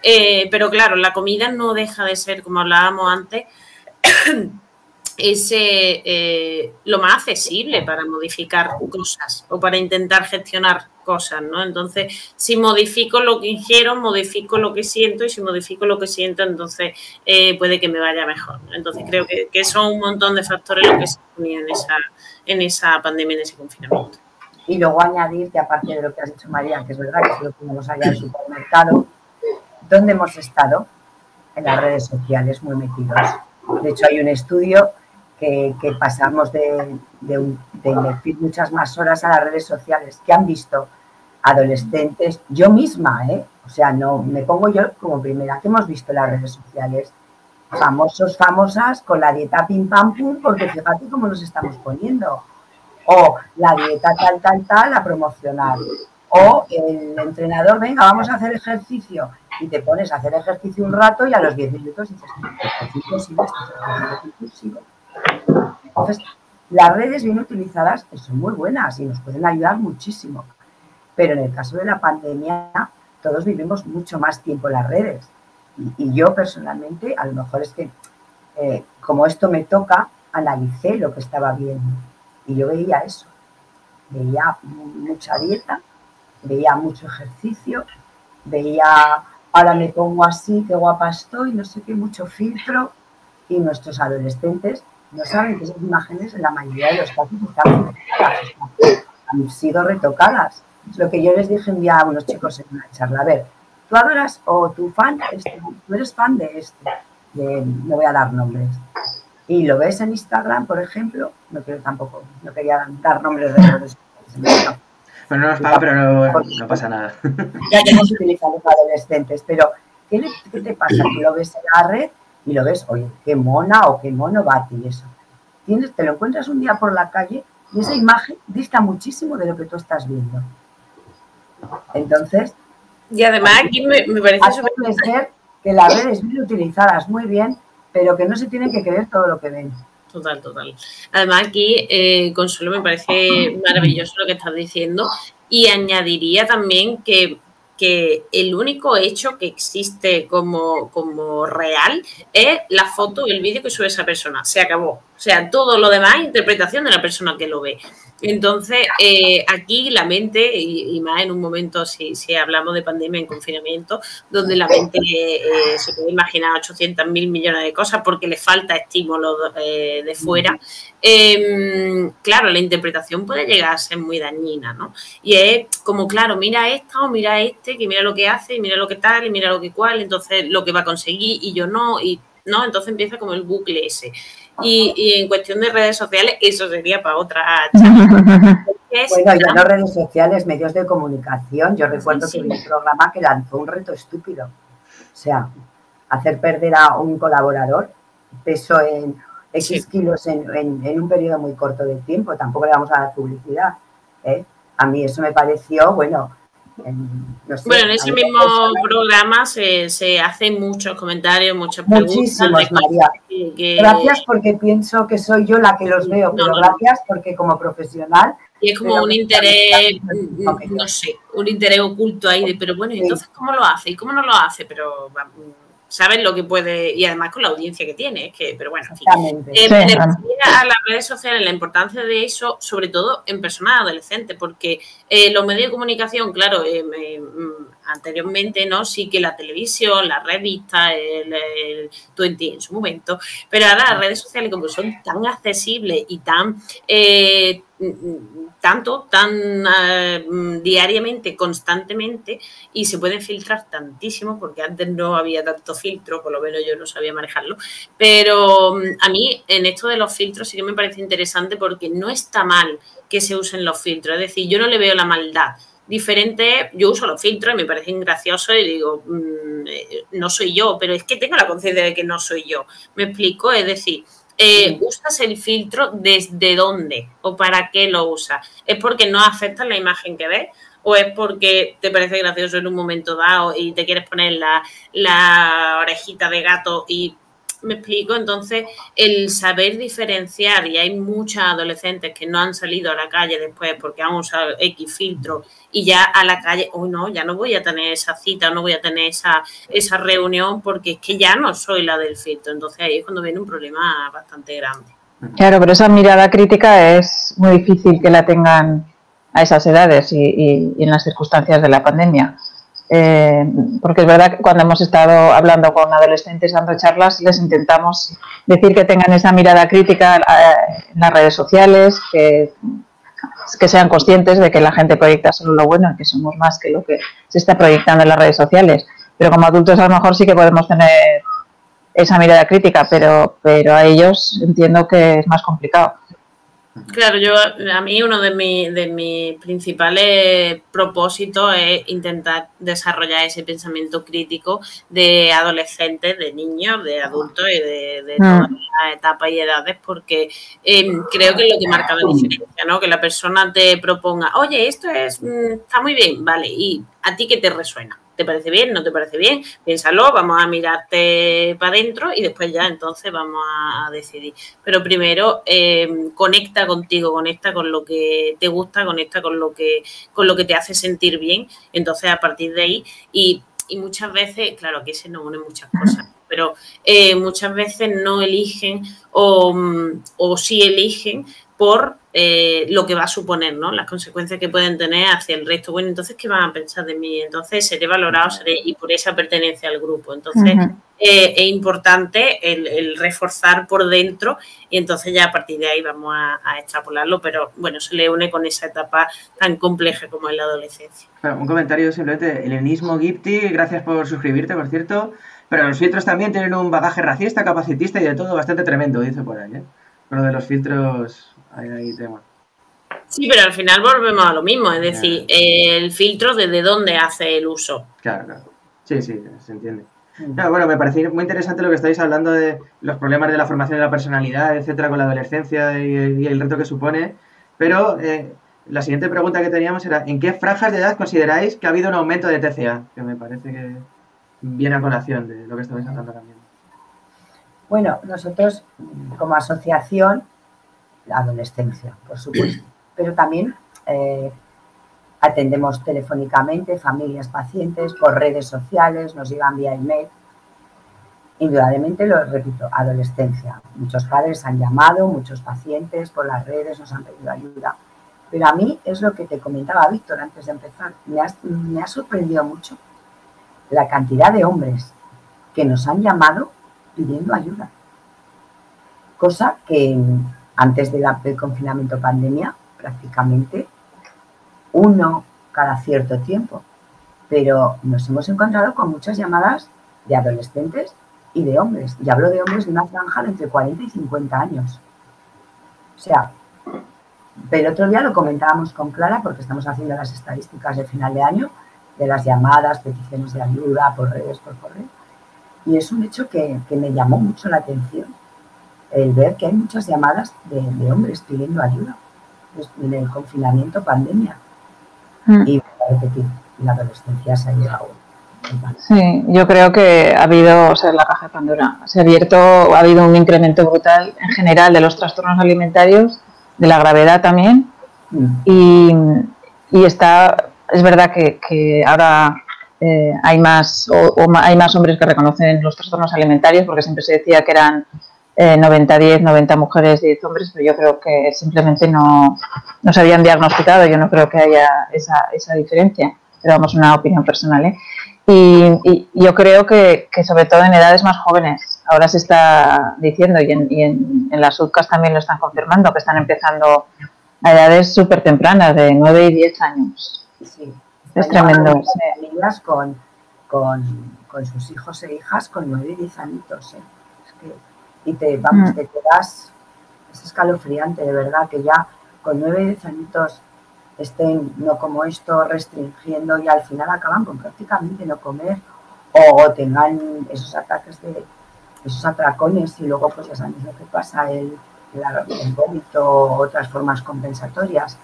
Eh, pero claro, la comida no deja de ser, como hablábamos antes, es eh, lo más accesible para modificar cosas o para intentar gestionar cosas, ¿no? Entonces, si modifico lo que ingiero, modifico lo que siento y si modifico lo que siento, entonces eh, puede que me vaya mejor. Entonces, creo que, son un montón de factores lo que se unían en esa, en esa pandemia, en ese confinamiento. Y luego añadir que aparte de lo que has dicho María, que es verdad que si lo tenemos allá en el supermercado, ¿dónde hemos estado? En las redes sociales muy metidos. De hecho, hay un estudio que, pasamos de, invertir muchas más horas a las redes sociales, que han visto adolescentes, yo misma, ¿eh? o sea, no me pongo yo como primera, que hemos visto las redes sociales, famosos, famosas, con la dieta pim pam pum, porque fíjate cómo nos estamos poniendo. O la dieta tal, tal, tal, a promocionar. O el entrenador, venga, vamos a hacer ejercicio. Y te pones a hacer ejercicio un rato y a los 10 minutos dices, sigo, ejercicio entonces, las redes bien utilizadas son muy buenas y nos pueden ayudar muchísimo. Pero en el caso de la pandemia, todos vivimos mucho más tiempo en las redes. Y, yo personalmente, a lo mejor es que, eh, como esto me toca, analicé lo que estaba viendo. Y yo veía eso. Veía mucha dieta, veía mucho ejercicio, veía, ahora me pongo así, qué guapa estoy, no sé qué, mucho filtro. Y nuestros adolescentes no saben que esas imágenes en la mayoría de los casos están han sido retocadas. Lo que yo les dije un día a unos chicos en una charla. A ver, tú adoras o tu fan, este, tú eres fan de este, de, no voy a dar nombres. Y lo ves en Instagram, por ejemplo, no quiero tampoco, no quería dar nombres de redes Bueno, no nos paga, pero no, pasa nada. Ya que hemos utilizado los adolescentes, pero ¿qué, ¿qué, te pasa? Tú lo ves en la red y lo ves, oye, qué mona o qué mono Bati, eso. Tienes, te lo encuentras un día por la calle y esa imagen dista muchísimo de lo que tú estás viendo. Entonces. Y además aquí me, parece ser que las redes bien utilizadas muy bien, pero que no se tienen que creer todo lo que ven. Total, total. Además aquí, eh, Consuelo, me parece maravilloso lo que estás diciendo y añadiría también que que el único hecho que existe como, como real es la foto y el vídeo que sube esa persona. Se acabó. O sea, todo lo demás es interpretación de la persona que lo ve. Entonces, eh, aquí la mente, y, más en un momento, si, si, hablamos de pandemia en confinamiento, donde la mente eh, se puede imaginar 800 mil millones de cosas porque le falta estímulo eh, de fuera, em, claro, la interpretación puede llegar a ser muy dañina, ¿no? Y es como, claro, mira esta o mira este, que mira lo que hace, y mira lo que tal, y mira lo que cual, entonces lo que va a conseguir y yo no, y ¿no? Entonces empieza como el bucle ese. Y, en cuestión de redes sociales, eso sería para otra charla. bueno, ya no redes sociales, medios de comunicación. Yo recuerdo que vi un programa que lanzó un reto estúpido. O sea, hacer perder a un colaborador peso en X kilos en, en, un periodo muy corto de tiempo. Tampoco le vamos a dar publicidad. ¿eh? A mí eso me pareció, bueno, bueno, en ese mismo programa se, se, hacen muchos comentarios, muchas preguntas. Muchísimos, María. Gracias porque pienso que soy yo la que los veo, pero gracias porque como profesional... Y es como un interés, no sé, un interés oculto ahí de, pero bueno, entonces ¿cómo lo hace? ¿Y cómo no lo hace? Pero saben lo que puede, y además con la audiencia que tiene, es que, pero bueno, en fin. Eh, a las redes sociales la importancia de eso, sobre todo en personas adolescentes, porque eh, los medios de comunicación, claro, eh, mm, anteriormente, ¿no? Sí que la televisión, la revista, el, el en su momento, pero ahora las redes sociales como son tan accesibles y tan tanto, tan eh, diariamente, constantemente, y se pueden filtrar tantísimo, porque antes no había tanto filtro, por lo menos yo no sabía manejarlo, pero mm, a mí en esto de los filtros sí que me parece interesante porque no está mal que se usen los filtros, es decir, yo no le veo la maldad. Diferente, yo uso los filtros y me parecen graciosos y digo, mm, eh, no soy yo, pero es que tengo la conciencia de que no soy yo. Me explico, es decir, eh, ¿usas el filtro desde dónde o para qué lo usas? ¿Es porque no afecta la imagen que ves? ¿O es porque te parece gracioso en un momento dado y te quieres poner la, la orejita de gato y me explico, entonces el saber diferenciar, y hay muchas adolescentes que no han salido a la calle después porque han usado X filtro y ya a la calle, hoy no, ya no voy a tener esa cita, no voy a tener esa, esa reunión porque es que ya no soy la del filtro, entonces ahí es cuando viene un problema bastante grande. Claro, pero esa mirada crítica es muy difícil que la tengan a esas edades y en las circunstancias de la pandemia. Eh, porque es verdad que cuando hemos estado hablando con adolescentes dando charlas, les intentamos decir que tengan esa mirada crítica eh, en las redes sociales, que, que sean conscientes de que la gente proyecta solo lo bueno que somos más que lo que se está proyectando en las redes sociales. Pero como adultos a lo mejor sí que podemos tener esa mirada crítica, pero, pero a ellos entiendo que es más complicado. Claro, yo a mí uno de, mi, de mis principales propósitos es intentar desarrollar ese pensamiento crítico de adolescentes, de niños, de adultos y de, de mm. todas las etapas y edades, porque em, creo que es lo que marca la diferencia, ¿no? Que la persona te proponga, oye, esto es, mm, está muy bien, vale, ¿y a ti qué te resuena? ¿Te parece bien? ¿No te parece bien? Piénsalo, vamos a mirarte para adentro y después ya entonces vamos a, decidir. Pero primero em, conecta contigo, conecta con lo que te gusta, conecta con lo que, con lo que te hace sentir bien. Entonces a partir de ahí y, muchas veces, claro que se nos unen muchas cosas pero eh, muchas veces no eligen o, o sí eligen por eh, lo que va a suponer, ¿no? Las consecuencias que pueden tener hacia el resto. Bueno, entonces, ¿qué van a pensar de mí? Entonces, seré valorado seré, y por esa pertenencia al grupo. Entonces, eh, es importante el, reforzar por dentro y entonces ya a partir de ahí vamos a, extrapolarlo, pero bueno, se le une con esa etapa tan compleja como es la adolescencia. un comentario simplemente, el enismo Gipti, gracias por suscribirte, por cierto, pero los filtros también tienen un bagaje racista, capacitista y de todo bastante tremendo, dice por ahí, ¿eh? Lo de los filtros Sí, pero al final volvemos a lo mismo, es decir, el filtro desde dónde hace el uso. Claro, claro. Sí, sí, se entiende. Mm. bueno, me parece muy interesante lo que estáis hablando de los problemas de la formación de la personalidad, etcétera, con la adolescencia y, el reto que supone. Pero eh, la siguiente pregunta que teníamos era: ¿en qué franjas de edad consideráis que ha habido un aumento de TCA? Que me parece que viene a colación de lo que estabais hablando también. Bueno, nosotros como asociación adolescencia, por supuesto. Pero también eh, atendemos telefónicamente familias, pacientes, por redes sociales, nos llegan vía email. Indudablemente, lo repito, adolescencia. Muchos padres han llamado, muchos pacientes por las redes nos han pedido ayuda. Pero a mí es lo que te comentaba Víctor antes de empezar. Me ha, me ha sorprendido mucho la cantidad de hombres que nos han llamado pidiendo ayuda. Cosa que antes del confinamiento pandemia, prácticamente uno cada cierto tiempo. Pero nos hemos encontrado con muchas llamadas de adolescentes y de hombres. Y hablo de hombres de una franja de entre 40 y 50 años. O sea, pero otro día lo comentábamos con Clara porque estamos haciendo las estadísticas de final de año de las llamadas, peticiones de ayuda por redes, por correo. Y es un hecho que, me llamó mucho la atención, el ver que hay muchas llamadas de, hombres pidiendo ayuda en el confinamiento pandemia. Mm. Y parece que la adolescencia se ha llegado. Sí, yo creo que ha habido, o sea, la caja de Pandora se ha abierto, ha habido un incremento brutal en general de los trastornos alimentarios, de la gravedad también, mm. y, y está es verdad que, ahora eh, hay, más, o, hay más hombres que reconocen los trastornos alimentarios, porque siempre se decía que eran 90-10, eh, 90 mujeres, 10 hombres, pero yo creo que simplemente no, no se habían diagnosticado, yo no creo que haya esa, esa diferencia, pero vamos, una opinión personal. ¿eh? Y, yo creo que, sobre todo en edades más jóvenes, ahora se está diciendo, y en, y en, en las UCAS también lo están confirmando, que están empezando a edades súper tempranas, de 9 y 10 años. Sí. Es tremendo. Familias con, con, con, sus hijos e hijas con nueve y diez añitos. ¿eh? Es que, y te, vamos, mm. te quedas, es escalofriante, de verdad, que ya con nueve y añitos estén, no como esto, restringiendo y al final acaban con prácticamente no comer o tengan esos ataques de esos atracones y luego pues ya sabes lo que pasa, el, el, el vómito, otras formas compensatorias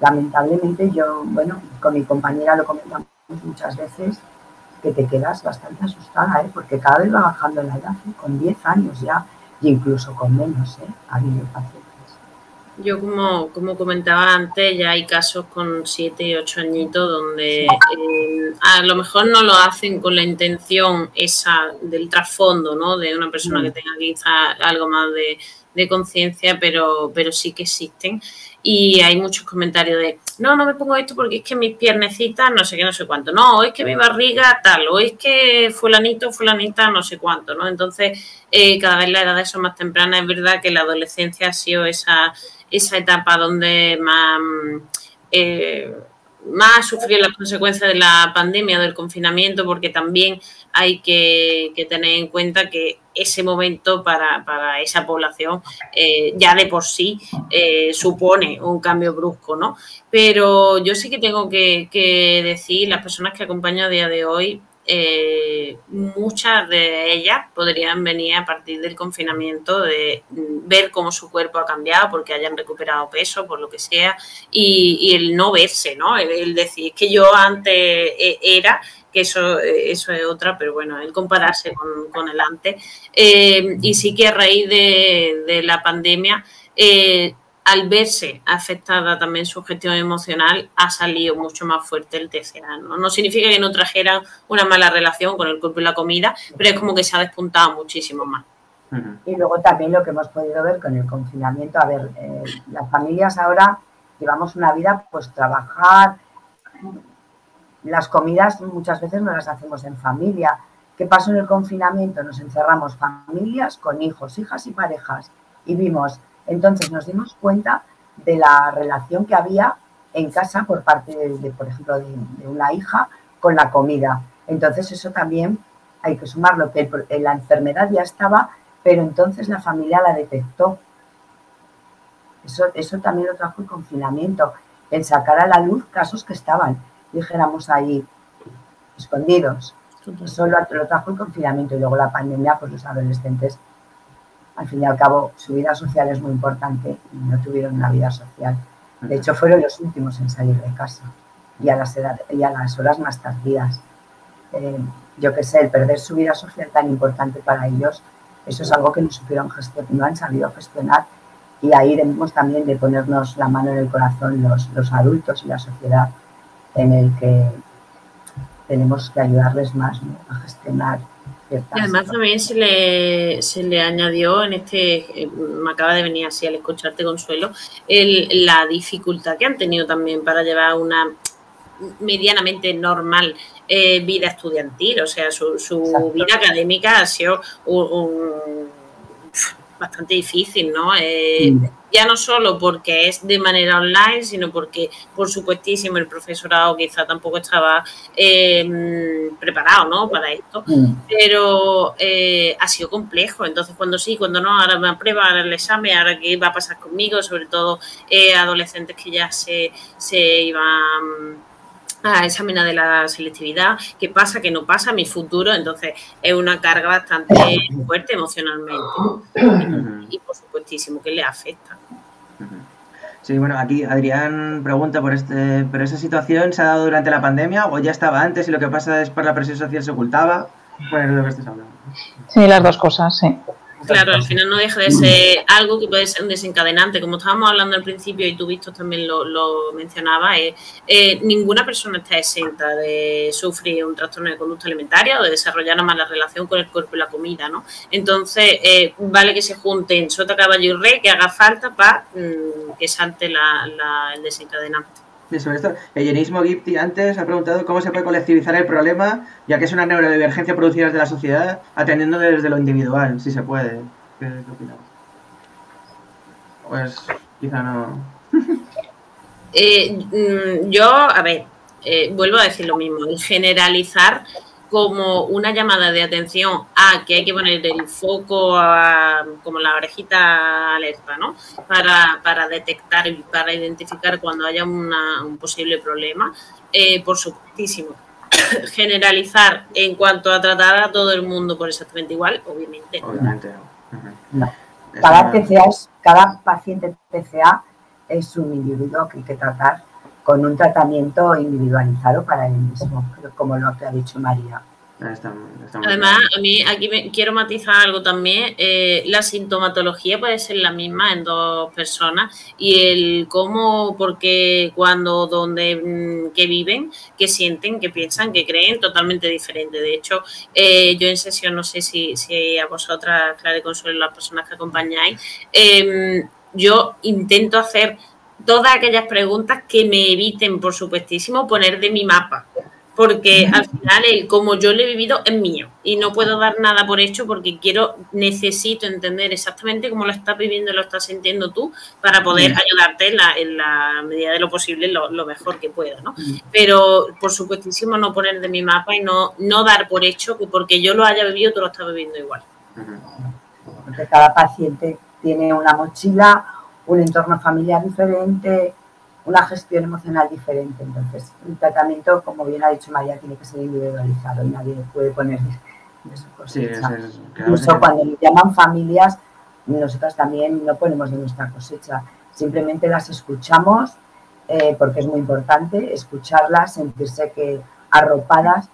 lamentablemente yo, bueno, con mi compañera lo comentamos muchas veces, que te quedas bastante asustada, ¿eh? porque cada vez va bajando la edad, ¿eh? con 10 años ya, e incluso con menos, ¿eh? ha habido pacientes. Yo, como, como comentaba antes, ya hay casos con 7 y 8 añitos donde eh, a lo mejor no lo hacen con la intención esa del trasfondo, ¿no? De una persona mm. que tenga quizá algo más de, de conciencia, pero, pero sí que existen y hay muchos comentarios de, no, no me pongo esto porque es que mis piernecitas no sé qué, no sé cuánto, no, es que mi barriga tal, o es que fulanito, fulanita no sé cuánto, ¿no? Entonces, eh, cada vez la edad son más temprana, es verdad que la adolescencia ha sido esa, esa etapa donde más... Eh, más sufrir las consecuencias de la pandemia, del confinamiento, porque también hay que, tener en cuenta que ese momento para, esa población eh, ya de por sí eh, supone un cambio brusco, ¿no? Pero yo sí que tengo que, decir, las personas que acompaño a día de hoy, eh, muchas de ellas podrían venir a partir del confinamiento de ver cómo su cuerpo ha cambiado porque hayan recuperado peso, por lo que sea, y, el no verse, ¿no? El, decir que yo antes era que eso, eso es otra, pero bueno, el compararse con, el antes. Eh, y sí que a raíz de, de la pandemia al verse afectada también su gestión emocional, ha salido mucho más fuerte el TCA. ¿no? no significa que no trajeran una mala relación con el cuerpo y la comida, pero es como que se ha despuntado muchísimo más. Y luego también lo que hemos podido ver con el confinamiento, a ver, eh, las familias ahora llevamos una vida, pues trabajar, las comidas muchas veces no las hacemos en familia. ¿Qué pasó en el confinamiento? Nos encerramos familias con hijos, hijas y parejas y vimos entonces nos dimos cuenta de la relación que había en casa por parte, de, por ejemplo, de, una hija con la comida. Entonces eso también hay que sumarlo, que la enfermedad ya estaba, pero entonces la familia la detectó. Eso, eso también lo trajo el confinamiento, el sacar a la luz casos que estaban, dijéramos ahí, escondidos. Eso lo, trajo el confinamiento y luego la pandemia, pues los adolescentes al fin y al cabo su vida social es muy importante y no tuvieron una vida social. De hecho, fueron los últimos en salir de casa y a las, y a las horas más tardías. Eh, yo qué sé, el perder su vida social tan importante para ellos, eso es algo que no supieron gestionar, no han sabido gestionar y ahí debemos también de ponernos la mano en el corazón los, los adultos y la sociedad en el que tenemos que ayudarles más a gestionar Y además también se le, se le añadió en este, eh, me acaba de venir así al escucharte Consuelo, el, la dificultad que han tenido también para llevar una medianamente normal eh, vida estudiantil, o sea, su, su vida académica ha sido un, bastante difícil, ¿no? Eh, mm. Ya no solo porque es de manera online, sino porque, por supuestísimo, el profesorado quizá tampoco estaba eh, preparado, ¿no? Para esto, mm. pero ha sido complejo. Entonces, cuando sí, cuando no, ahora me aprueba, ahora el examen, ahora qué va a pasar conmigo, sobre todo adolescentes que ya se, se iban a examinar de la selectividad, qué pasa, qué no pasa, mi futuro, entonces es una carga bastante fuerte emocionalmente y por supuestísimo que le afecta. Sí, bueno, aquí Adrián pregunta por este, pero esa situación se ha dado durante la pandemia o ya estaba antes y lo que pasa es por la presión social se ocultaba. Bueno, lo que estás hablando. Sí, las dos cosas, sí. Claro, al final no deja de ser algo que puede ser un desencadenante. Como estábamos hablando al principio y tú, Víctor, también lo, lo mencionabas, eh, ninguna persona está exenta de sufrir un trastorno de conducta alimentaria o de desarrollar una mala relación con el cuerpo y la comida, ¿no? Entonces, eh, vale que se junten sota, caballo y rey, que haga falta para mm, que salte el desencadenante sobre esto. El llenismo Gipti antes ha preguntado cómo se puede colectivizar el problema, ya que es una neurodivergencia producida desde la sociedad, atendiendo desde lo individual, si se puede. ¿Qué, opinas? Pues quizá no. Eh, mm, yo, a ver, eh, vuelvo a decir lo mismo, generalizar como una llamada de atención a que hay que poner el foco como la orejita alerta, ¿no? Para, para detectar y para identificar cuando haya un posible problema, eh, por supuestísimo. Generalizar en cuanto a tratar a todo el mundo por exactamente igual, obviamente. Obviamente no. Cada, cada paciente TCA es un individuo que hay que tratar con un tratamiento individualizado para él mismo, como lo que ha dicho María. Además, a mí aquí me, quiero matizar algo también. Eh, la sintomatología puede ser la misma en dos personas y el cómo, porque, cuando, dónde, mm, que viven, que sienten, que piensan, que creen, totalmente diferente. De hecho, eh, yo en sesión, no sé si, si a vosotras, Clara Consuelo, las personas que acompañáis, em, yo intento hacer todas aquellas preguntas que me eviten, por supuestísimo, poner de mi mapa. Porque al final, el, como yo lo he vivido, es mío. Y no puedo dar nada por hecho porque quiero, necesito entender exactamente cómo lo estás viviendo y lo estás sintiendo tú para poder ayudarte en la, medida de lo posible, lo, mejor que pueda, ¿no? Pero, por supuestísimo, no poner de mi mapa y no, no dar por hecho que porque yo lo haya vivido, tú lo estás viviendo igual. Porque cada paciente tiene una mochila, un entorno familiar diferente, una gestión emocional diferente. Entonces, un tratamiento, como bien ha dicho María, tiene que ser individualizado y nadie puede poner de su cosecha. Incluso cuando nos llaman familias, nosotros también no ponemos de nuestra cosecha, simplemente las escuchamos eh, porque es muy importante escucharlas, sentirse que arropadas,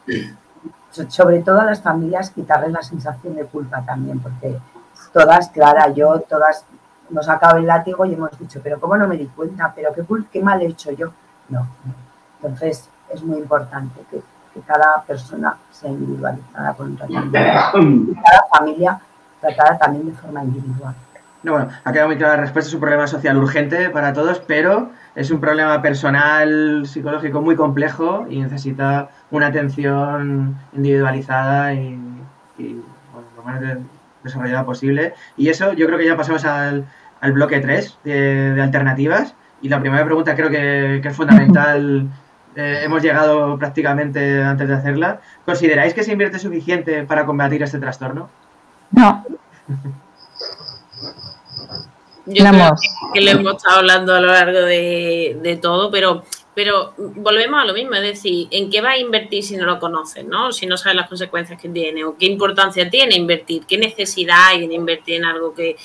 sobre todo a las familias quitarles la sensación de culpa también, porque todas, Clara, yo, todas nos acaba el látigo y hemos dicho, pero ¿cómo no me di cuenta? ¿Pero qué, qué mal he hecho yo? No, Entonces es muy importante que, cada persona sea individualizada con un tratamiento. Y cada familia tratada también de forma individual. No, bueno, ha quedado muy clara la respuesta. Es un problema social urgente para todos, pero es un problema personal, psicológico muy complejo y necesita una atención individualizada y, lo más desarrollada posible. Y eso yo creo que ya pasamos al, al bloque 3 de, alternativas. Y la primera pregunta creo que, es fundamental. Eh, hemos llegado prácticamente antes de hacerla. ¿Consideráis que se invierte suficiente para combatir este trastorno? No. Yo creo que, lo hemos estado hablando a lo largo de, de todo, pero pero volvemos a lo mismo, es decir, ¿en qué va a invertir si no lo conoces, ¿no? Si no sabes las consecuencias que tiene o qué importancia tiene invertir, qué necesidad hay en invertir en algo que,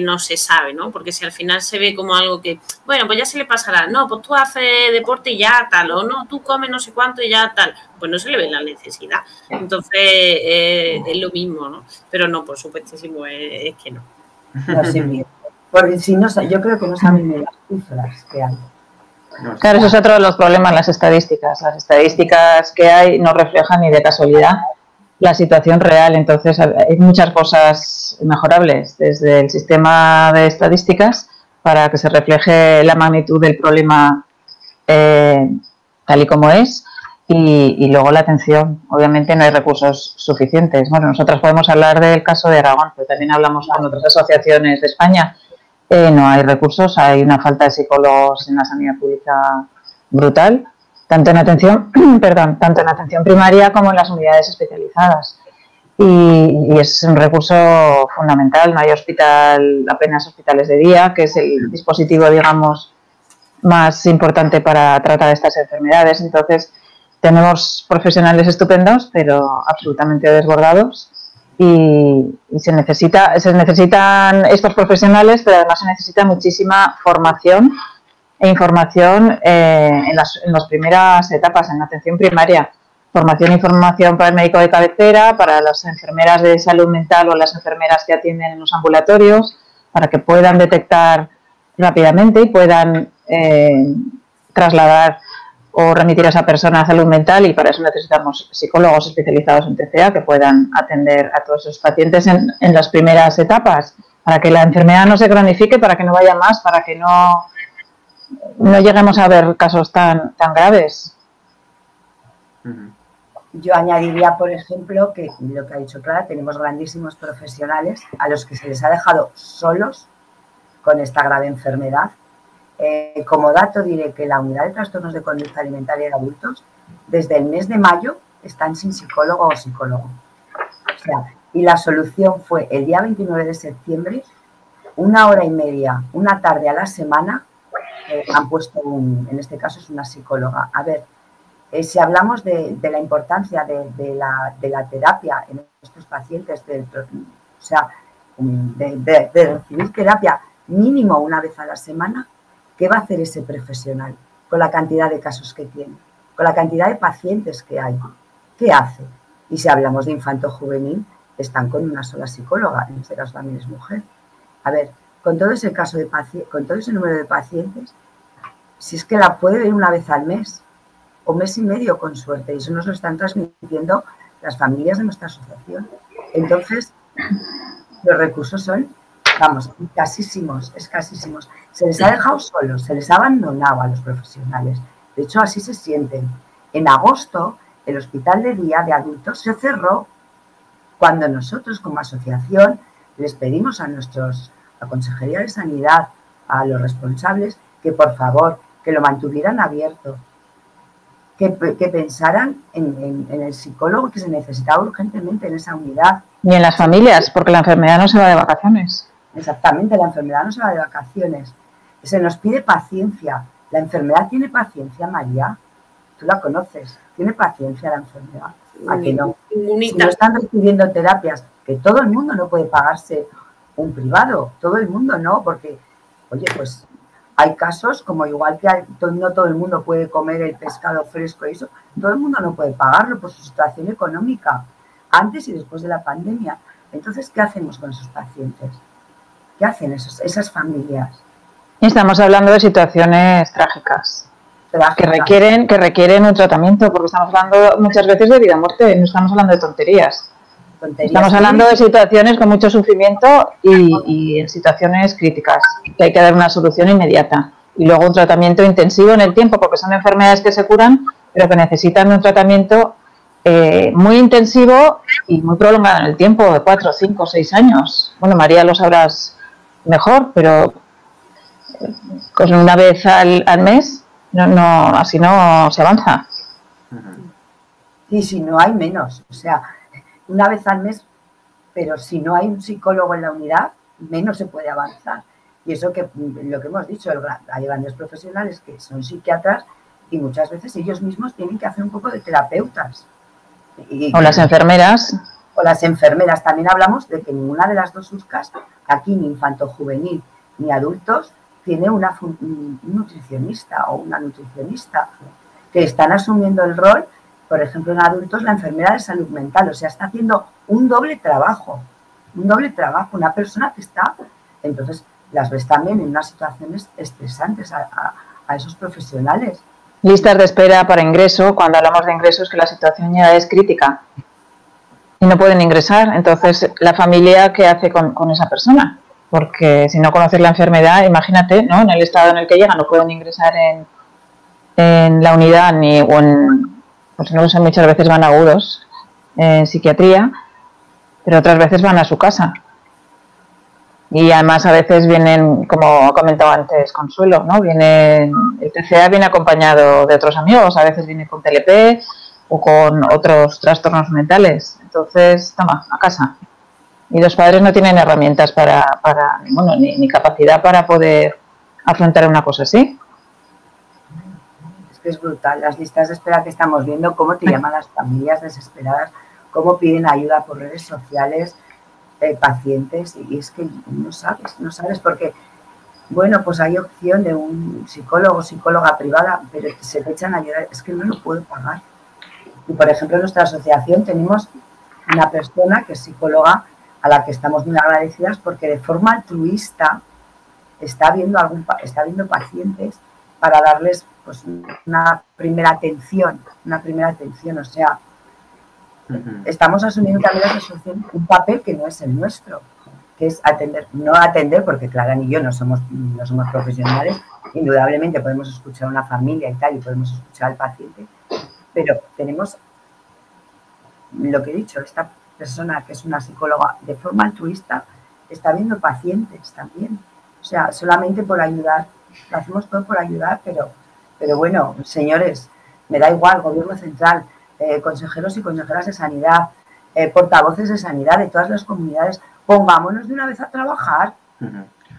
no se sabe, ¿no? Porque si al final se ve como algo que, bueno, pues ya se le pasará, no, pues tú haces deporte y ya tal, o no, tú comes no sé cuánto y ya tal, pues no se le ve la necesidad. Entonces, eh, es lo mismo, ¿no? Pero no, por supuestísimo, es, que no. No, sí, porque si no, yo creo que no saben ni las cifras que hay claro, eso es otro de los problemas, las estadísticas. Las estadísticas que hay no reflejan ni de casualidad la situación real. Entonces, hay muchas cosas mejorables desde el sistema de estadísticas para que se refleje la magnitud del problema eh, tal y como es. Y, luego la atención. Obviamente no hay recursos suficientes. Bueno, nosotros podemos hablar del caso de Aragón, pero también hablamos con otras asociaciones de España. Eh, no hay recursos, hay una falta de psicólogos en la sanidad pública brutal tanto en atención, perdón, tanto en atención primaria como en las unidades especializadas. Y, es un recurso fundamental. No hay hospital, apenas hospitales de día, que es el dispositivo, digamos, más importante para tratar estas enfermedades. Entonces, tenemos profesionales estupendos, pero absolutamente desbordados. Y, y, se necesita, se necesitan estos profesionales, pero además se necesita muchísima formación e información eh, en, las, en las primeras etapas, en la atención primaria. Formación e información para el médico de cabecera, para las enfermeras de salud mental o las enfermeras que atienden en los ambulatorios, para que puedan detectar rápidamente y puedan eh, trasladar o remitir a esa persona a salud mental y para eso necesitamos psicólogos especializados en TCA que puedan atender a todos esos pacientes en, las primeras etapas, para que la enfermedad no se cronifique, para que no vaya más, para que no no lleguemos a ver casos tan, tan graves. Yo añadiría, por ejemplo, que lo que ha dicho Clara, tenemos grandísimos profesionales a los que se les ha dejado solos con esta grave enfermedad. Eh, como dato diré que la unidad de trastornos de conducta alimentaria de adultos, desde el mes de mayo, están sin psicólogo o psicólogo. y la solución fue el día 29 de septiembre, una hora y media, una tarde a la semana, eh, han puesto, en este caso es una psicóloga. A ver, eh, si hablamos de, la importancia de, la, terapia en estos pacientes, o sea, de, recibir terapia mínimo una vez a la semana, ¿qué va a hacer ese profesional con la cantidad de casos que tiene? Con la cantidad de pacientes que hay. ¿Qué hace? Y si hablamos de infanto juvenil, están con una sola psicóloga, en este caso también es mujer. A ver, con todo ese caso de con todo ese número de pacientes, si es que la puede ver una vez al mes o mes y medio con suerte, y eso nos lo están transmitiendo las familias de nuestra asociación. Entonces, los recursos son, vamos, escasísimos, escasísimos. Se les ha dejado solos, se les ha abandonado a los profesionales. De hecho, así se sienten. En agosto, el hospital de día de adultos se cerró cuando nosotros como asociación les pedimos a nuestros la Consejería de Sanidad, a los responsables, que por favor, que lo mantuvieran abierto, que, pensaran en, el psicólogo que se necesitaba urgentemente en esa unidad. Ni en las familias, porque la enfermedad no se va de vacaciones. Exactamente, la enfermedad no se va de vacaciones. Se nos pide paciencia. La enfermedad tiene paciencia, María. Tú la conoces. Tiene paciencia la enfermedad. ¿A que no? Si no están recibiendo terapias, que todo el mundo no puede pagarse un privado, todo el mundo no, porque, oye, pues hay casos como igual que no todo el mundo puede comer el pescado fresco y eso, todo el mundo no puede pagarlo por su situación económica, antes y después de la pandemia. Entonces, ¿qué hacemos con esos pacientes? ¿Qué hacen esos, esas familias? Estamos hablando de situaciones trágicas, Que, requieren, que requieren un tratamiento, porque estamos hablando muchas veces de vida muerte, no estamos hablando de tonterías. Estamos hablando de situaciones con mucho sufrimiento y, en situaciones críticas, que hay que dar una solución inmediata. Y luego un tratamiento intensivo en el tiempo, porque son enfermedades que se curan, pero que necesitan un tratamiento eh, muy intensivo y muy prolongado en el tiempo, de cuatro, cinco, seis años. Bueno, María lo sabrás mejor, pero con una vez al, al mes, no, no, así no se avanza. Y si no hay menos, o sea, una vez al mes, pero si no hay un psicólogo en la unidad, menos se puede avanzar. Y eso que lo que hemos dicho, hay grandes profesionales que son psiquiatras y muchas veces ellos mismos tienen que hacer un poco de terapeutas. o las enfermeras. O las enfermeras. También hablamos de que ninguna de las dos USCAS, aquí ni infanto juvenil ni adultos, tiene una un nutricionista o una nutricionista que están asumiendo el rol por ejemplo, en adultos, la enfermera de salud mental. O sea, está haciendo un doble trabajo, un doble trabajo. Una persona que está, entonces, las ves también en unas situaciones estresantes a, esos profesionales. Listas de espera para ingreso. Cuando hablamos de ingresos, que la situación ya es crítica. y no pueden ingresar. Entonces, la familia, ¿qué hace con, esa persona? Porque si no conoces la enfermedad, imagínate, ¿no? En el estado en el que llega, no pueden ingresar en, en la unidad ni o en, pues no sé, muchas veces van agudos en psiquiatría, pero otras veces van a su casa. Y además a veces vienen, como comentaba antes Consuelo, ¿no? Vienen, el TCA viene acompañado de otros amigos, a veces viene con TLP o con otros trastornos mentales. Entonces, toma, a casa. Y los padres no tienen herramientas para, para bueno, ni, ni capacidad para poder afrontar una cosa así. Es que es brutal. Las listas de espera que estamos viendo, cómo te llaman las familias desesperadas, cómo piden ayuda por redes sociales, eh, pacientes, y es que no sabes, no sabes porque, bueno, pues hay opción de un psicólogo, psicóloga privada, pero se te echan a llorar, es que no lo puedo pagar. Y por ejemplo, en nuestra asociación tenemos una persona que es psicóloga a la que estamos muy agradecidas porque de forma altruista está viendo algún está viendo pacientes para darles pues una primera atención, una primera atención, o sea, estamos asumiendo también la asociación un papel que no es el nuestro, que es atender, no atender, porque Clara ni yo no somos, no somos profesionales, indudablemente podemos escuchar a una familia y tal, y podemos escuchar al paciente, pero tenemos lo que he dicho, esta persona que es una psicóloga de forma altruista está viendo pacientes también. O sea, solamente por ayudar, lo hacemos todo por ayudar, pero, pero bueno, señores, me da igual, gobierno central, eh, consejeros y consejeras de sanidad, eh, portavoces de sanidad de todas las comunidades, pongámonos de una vez a trabajar,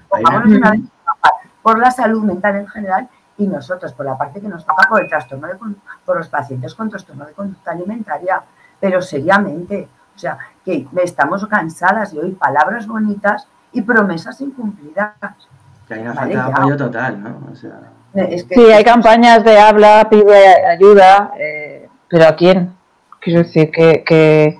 pongámonos de una vez a trabajar por la salud mental en general y nosotros por la parte que nos toca por el trastorno de, por los pacientes con trastorno de conducta alimentaria, pero seriamente, o sea, que estamos cansadas de oír palabras bonitas y promesas incumplidas. Que hay una falta de apoyo total, ¿no? O sea... es que, sí, hay campañas de habla, pide ayuda, eh, pero ¿a quién? Quiero decir que, que,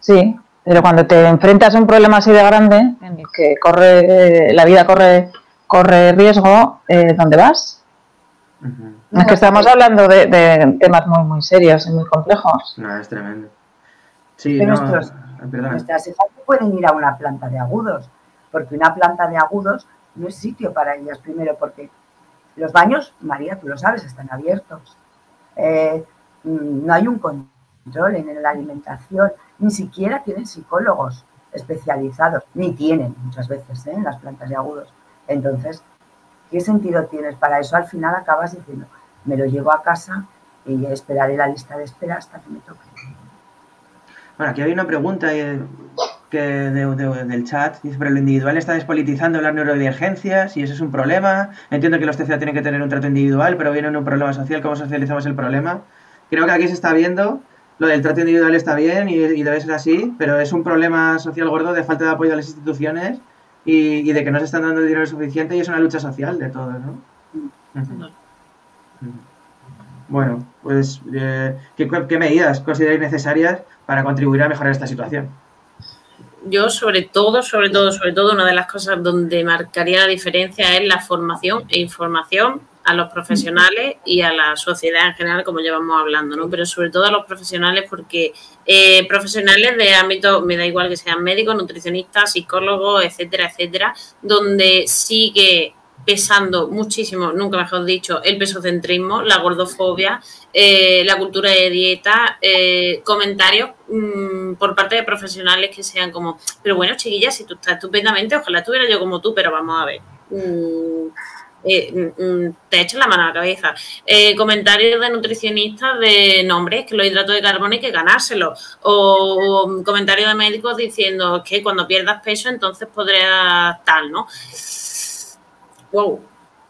sí, pero cuando te enfrentas a un problema así de grande, en el que corre, la vida corre, corre riesgo, eh, ¿dónde vas? Uh -huh. Es que estamos hablando de, de, temas muy, muy serios y muy complejos. No, es tremendo. Sí, pero no, nuestros, nuestras hijas no pueden ir a una planta de agudos, porque una planta de agudos no es sitio para ellas, primero porque los baños, María, tú lo sabes, están abiertos. Eh, no hay un control en la alimentación, ni siquiera tienen psicólogos especializados, ni tienen muchas veces ¿eh? en las plantas de agudos. Entonces, ¿qué sentido tienes? Para eso al final acabas diciendo, me lo llevo a casa y esperaré la lista de espera hasta que me toque. Bueno, aquí hay una pregunta que de, de, del chat. Dice, pero lo individual está despolitizando las neurodivergencias y eso es un problema. Entiendo que los TCA tienen que tener un trato individual, pero viene en un problema social. ¿Cómo socializamos el problema? Creo que aquí se está viendo, lo del trato individual está bien y, y debe ser así, pero es un problema social gordo de falta de apoyo a las instituciones y, y, de que no se están dando el dinero suficiente y es una lucha social de todos, ¿no? Bueno, pues, eh, ¿qué, ¿qué medidas consideráis necesarias para contribuir a mejorar esta situación? yo sobre todo, sobre todo, sobre todo, una de las cosas donde marcaría la diferencia es la formación e información a los profesionales y a la sociedad en general, como llevamos hablando, ¿no? Pero sobre todo a los profesionales porque eh, profesionales de ámbito, me da igual que sean médicos, nutricionistas, psicólogos, etcétera, etcétera, donde sigue pesando muchísimo, nunca mejor dicho, el pesocentrismo, la gordofobia, eh, la cultura de dieta, eh, comentarios mmm, por parte de profesionales que sean como, pero bueno, chiquilla, si tú estás estupendamente, ojalá estuviera yo como tú, pero vamos a ver. Mmm, eh, te echan la mano a la cabeza. Comentarios de nutricionistas de nombres, que los hidratos de carbono hay que ganárselos. O, o comentarios de médicos diciendo que cuando pierdas peso entonces podrás tal, ¿no? Wow,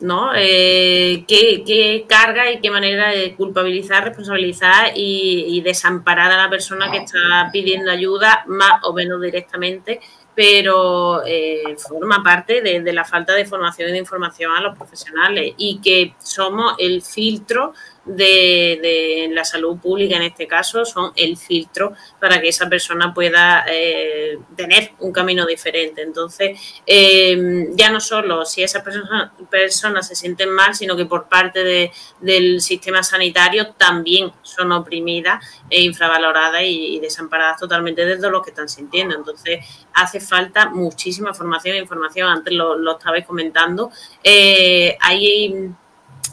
¿no? Eh, ¿qué, ¿qué, carga y qué manera de culpabilizar, responsabilizar y, desamparar a la persona que está pidiendo ayuda, más o menos directamente, pero eh, forma parte de, la falta de formación y de información a los profesionales y que somos el filtro de, la salud pública en este caso son el filtro para que esa persona pueda eh, tener un camino diferente. Entonces, eh, ya no solo si esas personas, personas se sienten mal, sino que por parte del sistema sanitario también son oprimidas e infravaloradas y, desamparadas totalmente desde lo que están sintiendo. Entonces, hace falta muchísima formación e información. Antes lo, lo estabais comentando. Eh, hay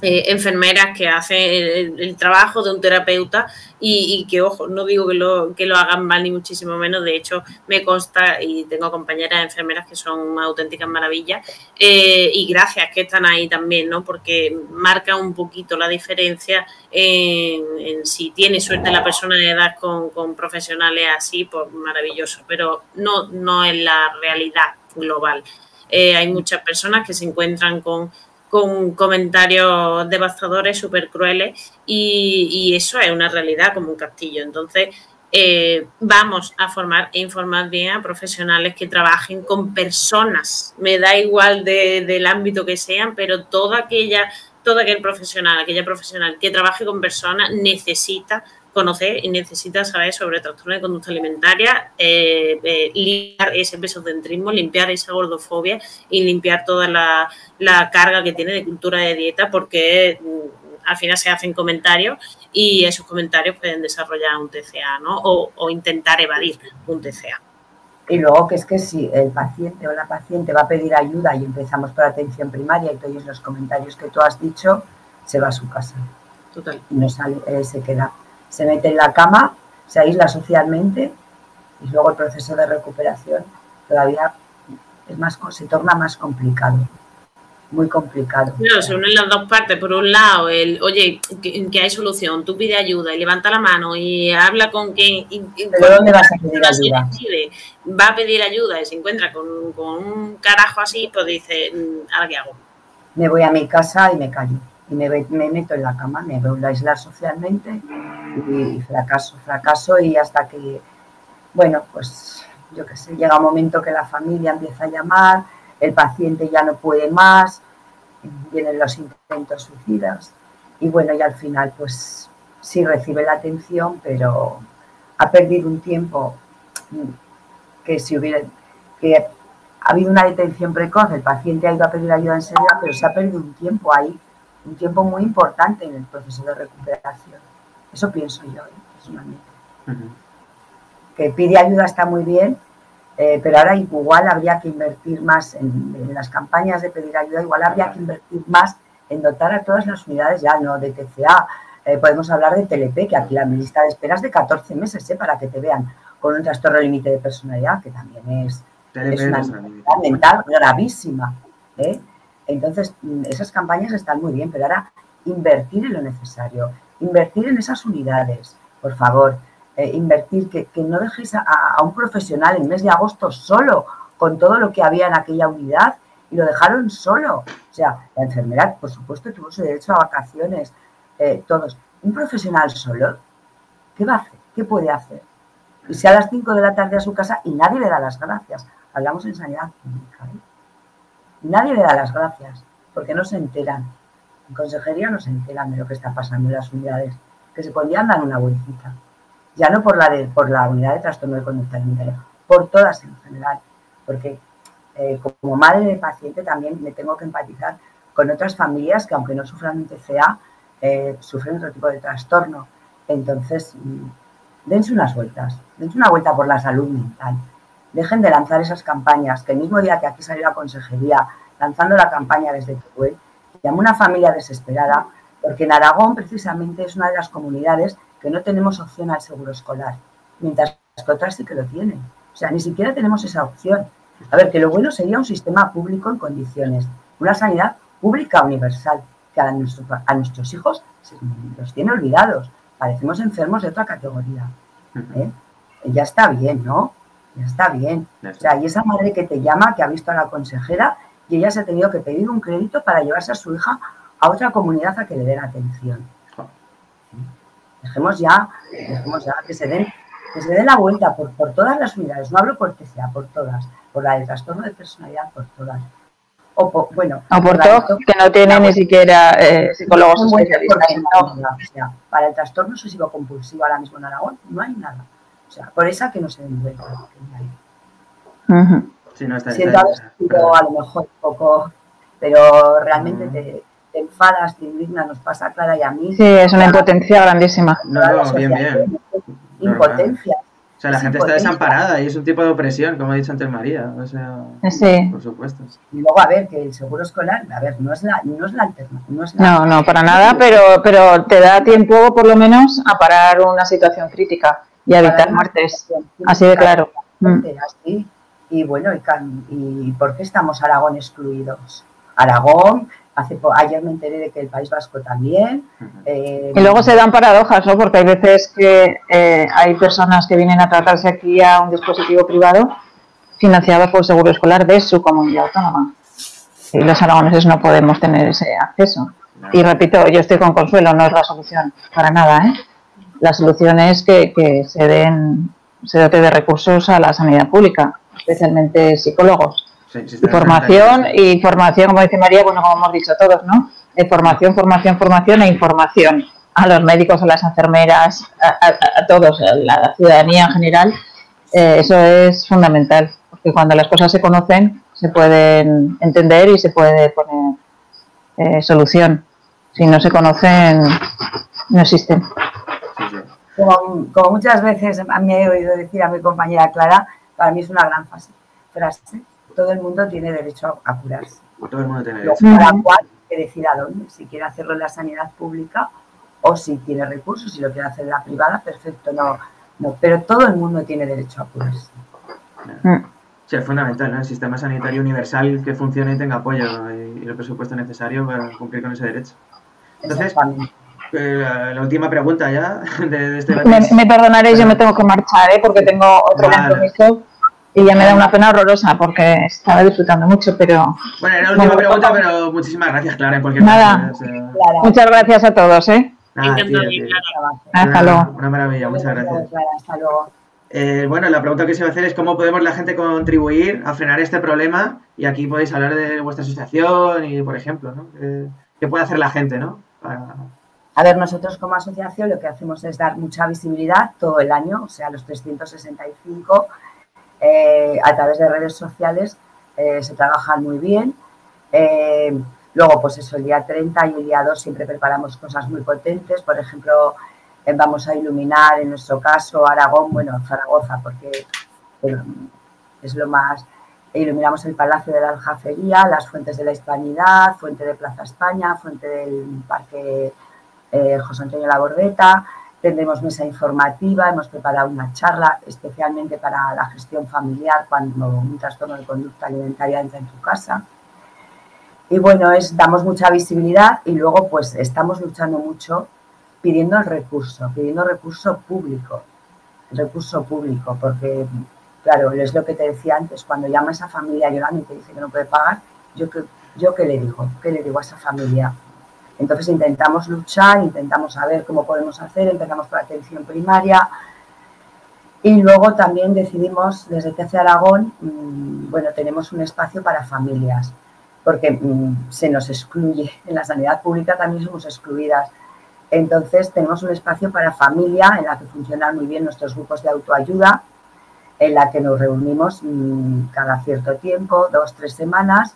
eh, enfermeras que hacen el, trabajo de un terapeuta y, que, ojo, no digo que lo, que lo hagan mal ni muchísimo menos, de hecho me consta y tengo compañeras enfermeras que son auténticas maravillas eh, y gracias que están ahí también, ¿no? Porque marca un poquito la diferencia en, si tiene suerte la persona de edad con, con profesionales así, pues maravilloso, pero no, no es la realidad global. Eh, hay muchas personas que se encuentran con con comentarios devastadores, súper crueles, y, eso es una realidad como un castillo. Entonces, eh, vamos a formar e informar bien a profesionales que trabajen con personas, me da igual del ámbito que sean, pero toda aquella, todo aquel profesional, aquella profesional que trabaje con personas necesita conocer y necesita saber sobre trastorno de conducta alimentaria, eh, eh, limpiar ese pesocentrismo, limpiar esa gordofobia y limpiar toda la, carga que tiene de cultura de dieta, porque mm, al final se hacen comentarios y esos comentarios pueden desarrollar un TCA ¿no? o, intentar evadir un TCA. Y luego que es que si el paciente o la paciente va a pedir ayuda y empezamos por atención primaria y todos los comentarios que tú has dicho, se va a su casa. Total. Y no sale, eh, se queda se mete en la cama, se aísla socialmente y luego el proceso de recuperación todavía es más, se torna más complicado. Muy complicado. Claro, se unen las dos partes. Por un lado, el, oye, que, hay solución, tú pide ayuda y levanta la mano y habla con quien. ¿Pero dónde vas a pedir ayuda? va a pedir ayuda y se encuentra con, un carajo así, pues dice, mm, ¿ahora qué hago? Me voy a mi casa y me callo y me, meto en la cama, me voy a aislar socialmente y fracaso, fracaso y hasta que, bueno, pues yo qué sé, llega un momento que la familia empieza a llamar, el paciente ya no puede más, vienen los intentos suicidas y bueno, y al final pues sí recibe la atención, pero ha perdido un tiempo que si hubiera, que ha habido una detención precoz, el paciente ha ido a pedir ayuda enseguida, pero se ha perdido un tiempo ahí un tiempo muy importante en el proceso de recuperación. Eso pienso yo, ¿eh? personalmente. Que pide ayuda está muy bien, eh, pero ahora igual habría que invertir más en, las campañas de pedir ayuda, igual habría que invertir más en dotar a todas las unidades ya, no de TCA. Eh, podemos hablar de TLP, que aquí la lista de espera es de 14 meses para que te vean con un trastorno límite de personalidad, que también es, es una enfermedad mental gravísima. ¿eh? Entonces, mm, esas campañas están muy bien, pero ahora invertir en lo necesario, invertir en esas unidades, por favor, eh, invertir, que, no dejéis a, un profesional en mes de agosto solo con todo lo que había en aquella unidad y lo dejaron solo. O sea, la enfermedad, por supuesto, tuvo su derecho a vacaciones, eh, todos. Un profesional solo, ¿qué va a hacer? ¿Qué puede hacer? Y sea a las 5 de la tarde a su casa y nadie le da las gracias. Hablamos en sanidad pública. ¿eh? Nadie le da las gracias porque no se enteran. En consejería no se enteran de lo que está pasando en las unidades, que se podían dar una vueltita. Ya no por la, de, por la unidad de trastorno de conducta alimentaria, por todas en general. Porque eh, como madre de paciente también me tengo que empatizar con otras familias que aunque no sufran un TCA, eh, sufren otro tipo de trastorno. Entonces, mm, dense unas vueltas, dense una vuelta por la salud mental dejen de lanzar esas campañas, que el mismo día que aquí salió la consejería lanzando la campaña desde Teruel, llamó una familia desesperada, porque en Aragón precisamente es una de las comunidades que no tenemos opción al seguro escolar, mientras que otras sí que lo tienen. O sea, ni siquiera tenemos esa opción. A ver, que lo bueno sería un sistema público en condiciones, una sanidad pública universal, que a, nuestros hijos los tiene olvidados. Parecemos enfermos de otra categoría. ¿eh? Ya está bien, ¿no? Ya está bien. O sea, y esa madre que te llama, que ha visto a la consejera, y ella se ha tenido que pedir un crédito para llevarse a su hija a otra comunidad a que le den atención. Dejemos ya, dejemos ya que se den, que se den la vuelta por, todas las unidades, no hablo por TCA, por todas, por la del trastorno de personalidad, por todas. o por, bueno, o por TOC, que no tiene ni siquiera eh, psicólogos especialistas. o sea, para el trastorno obsesivo compulsivo ahora mismo en Aragón no hay nada. O sea, por esa que no se den Uh sí, no está, Siento haber sido a lo mejor un poco, pero realmente te, te, enfadas, te indignas, nos pasa a Clara y a mí. Sí, es una impotencia grandísima. No, no, bien, bien. Impotencia. O sea, la gente está desamparada y es un tipo de opresión, como ha dicho antes María. O sea, sí. por supuesto. Y luego, a ver, que el seguro escolar, a ver, no es la, no es la alternativa. No, no, no, para nada, pero, pero te da tiempo, por lo menos, a parar una situación crítica y evitar muertes. Así de claro. Mm. Así. Y bueno, y, y, ¿por qué estamos Aragón excluidos? Aragón, Hace, ayer me enteré de que el País Vasco también. Eh, y luego se dan paradojas, ¿no? Porque hay veces que eh, hay personas que vienen a tratarse aquí a un dispositivo privado financiado por el seguro escolar de su comunidad autónoma. Y los aragoneses no podemos tener ese acceso. Y repito, yo estoy con Consuelo, no es la solución, para nada. ¿eh? La solución es que, que se den, se dote de recursos a la sanidad pública, especialmente psicólogos formación y formación, como dice María, bueno, como hemos dicho todos, ¿no? formación, formación, formación e información a los médicos, a las enfermeras, a, todos, a la ciudadanía en general. Eh, eso es fundamental, porque cuando las cosas se conocen, se pueden entender y se puede poner eh, solución. Si no se conocen, no existen. Como, como, muchas veces me he oído decir a mi compañera Clara, para mí es una gran frase todo el mundo tiene derecho a curarse. Todo el mundo tiene derecho. Para cual que decida dónde, si quiere hacerlo en la sanidad pública o si tiene recursos, si lo quiere hacer en la privada, perfecto, no, no, pero todo el mundo tiene derecho a curarse. Mm. Sí, es fundamental, ¿no? El sistema sanitario universal que funcione y tenga apoyo y, el presupuesto necesario para cumplir con ese derecho. Entonces, eh, la, última pregunta ya de, este me, me perdonaréis, yo me tengo que marchar, ¿eh? porque tengo otro compromiso y ya me da una pena horrorosa porque estaba disfrutando mucho, pero... Bueno, era la última pregunta, pero muchísimas gracias, Clara, en cualquier Nada, muchas gracias a todos, ¿eh? Nada, Hasta luego. Una maravilla, muchas gracias. Hasta luego. Eh, bueno, la pregunta que se va a hacer es cómo podemos la gente contribuir a frenar este problema y aquí podéis hablar de vuestra asociación y, por ejemplo, ¿no? ¿Qué puede hacer la gente, no? A ver, nosotros como asociación lo que hacemos es dar mucha visibilidad todo el año, o sea, los 365 eh, a través de redes sociales eh, se trabajan muy bien. Eh, luego, pues eso, el día 30 y el día 2 siempre preparamos cosas muy potentes. Por ejemplo, vamos a iluminar, en nuestro caso, Aragón, bueno, Zaragoza, porque es lo más... Iluminamos el Palacio de la Aljafería, las Fuentes de la Hispanidad, Fuente de Plaza España, Fuente del Parque José Antonio Labordeta, Tendremos mesa informativa, hemos preparado una charla especialmente para la gestión familiar cuando un trastorno de conducta alimentaria entra en tu casa. Y bueno, es, damos mucha visibilidad y luego pues estamos luchando mucho pidiendo el recurso, pidiendo recurso público, recurso público, porque claro, es lo que te decía antes, cuando llama a esa familia llorando y te dice que no puede pagar, yo, yo qué le digo, qué le digo a esa familia, entonces intentamos luchar, intentamos saber cómo podemos hacer, empezamos la atención primaria y luego también decidimos desde TC Aragón, mm, bueno, tenemos un espacio para familias, porque mm, se nos excluye, en la sanidad pública también somos excluidas. Entonces tenemos un espacio para familia en la que funcionan muy bien nuestros grupos de autoayuda, en la que nos reunimos mm, cada cierto tiempo, dos, tres semanas,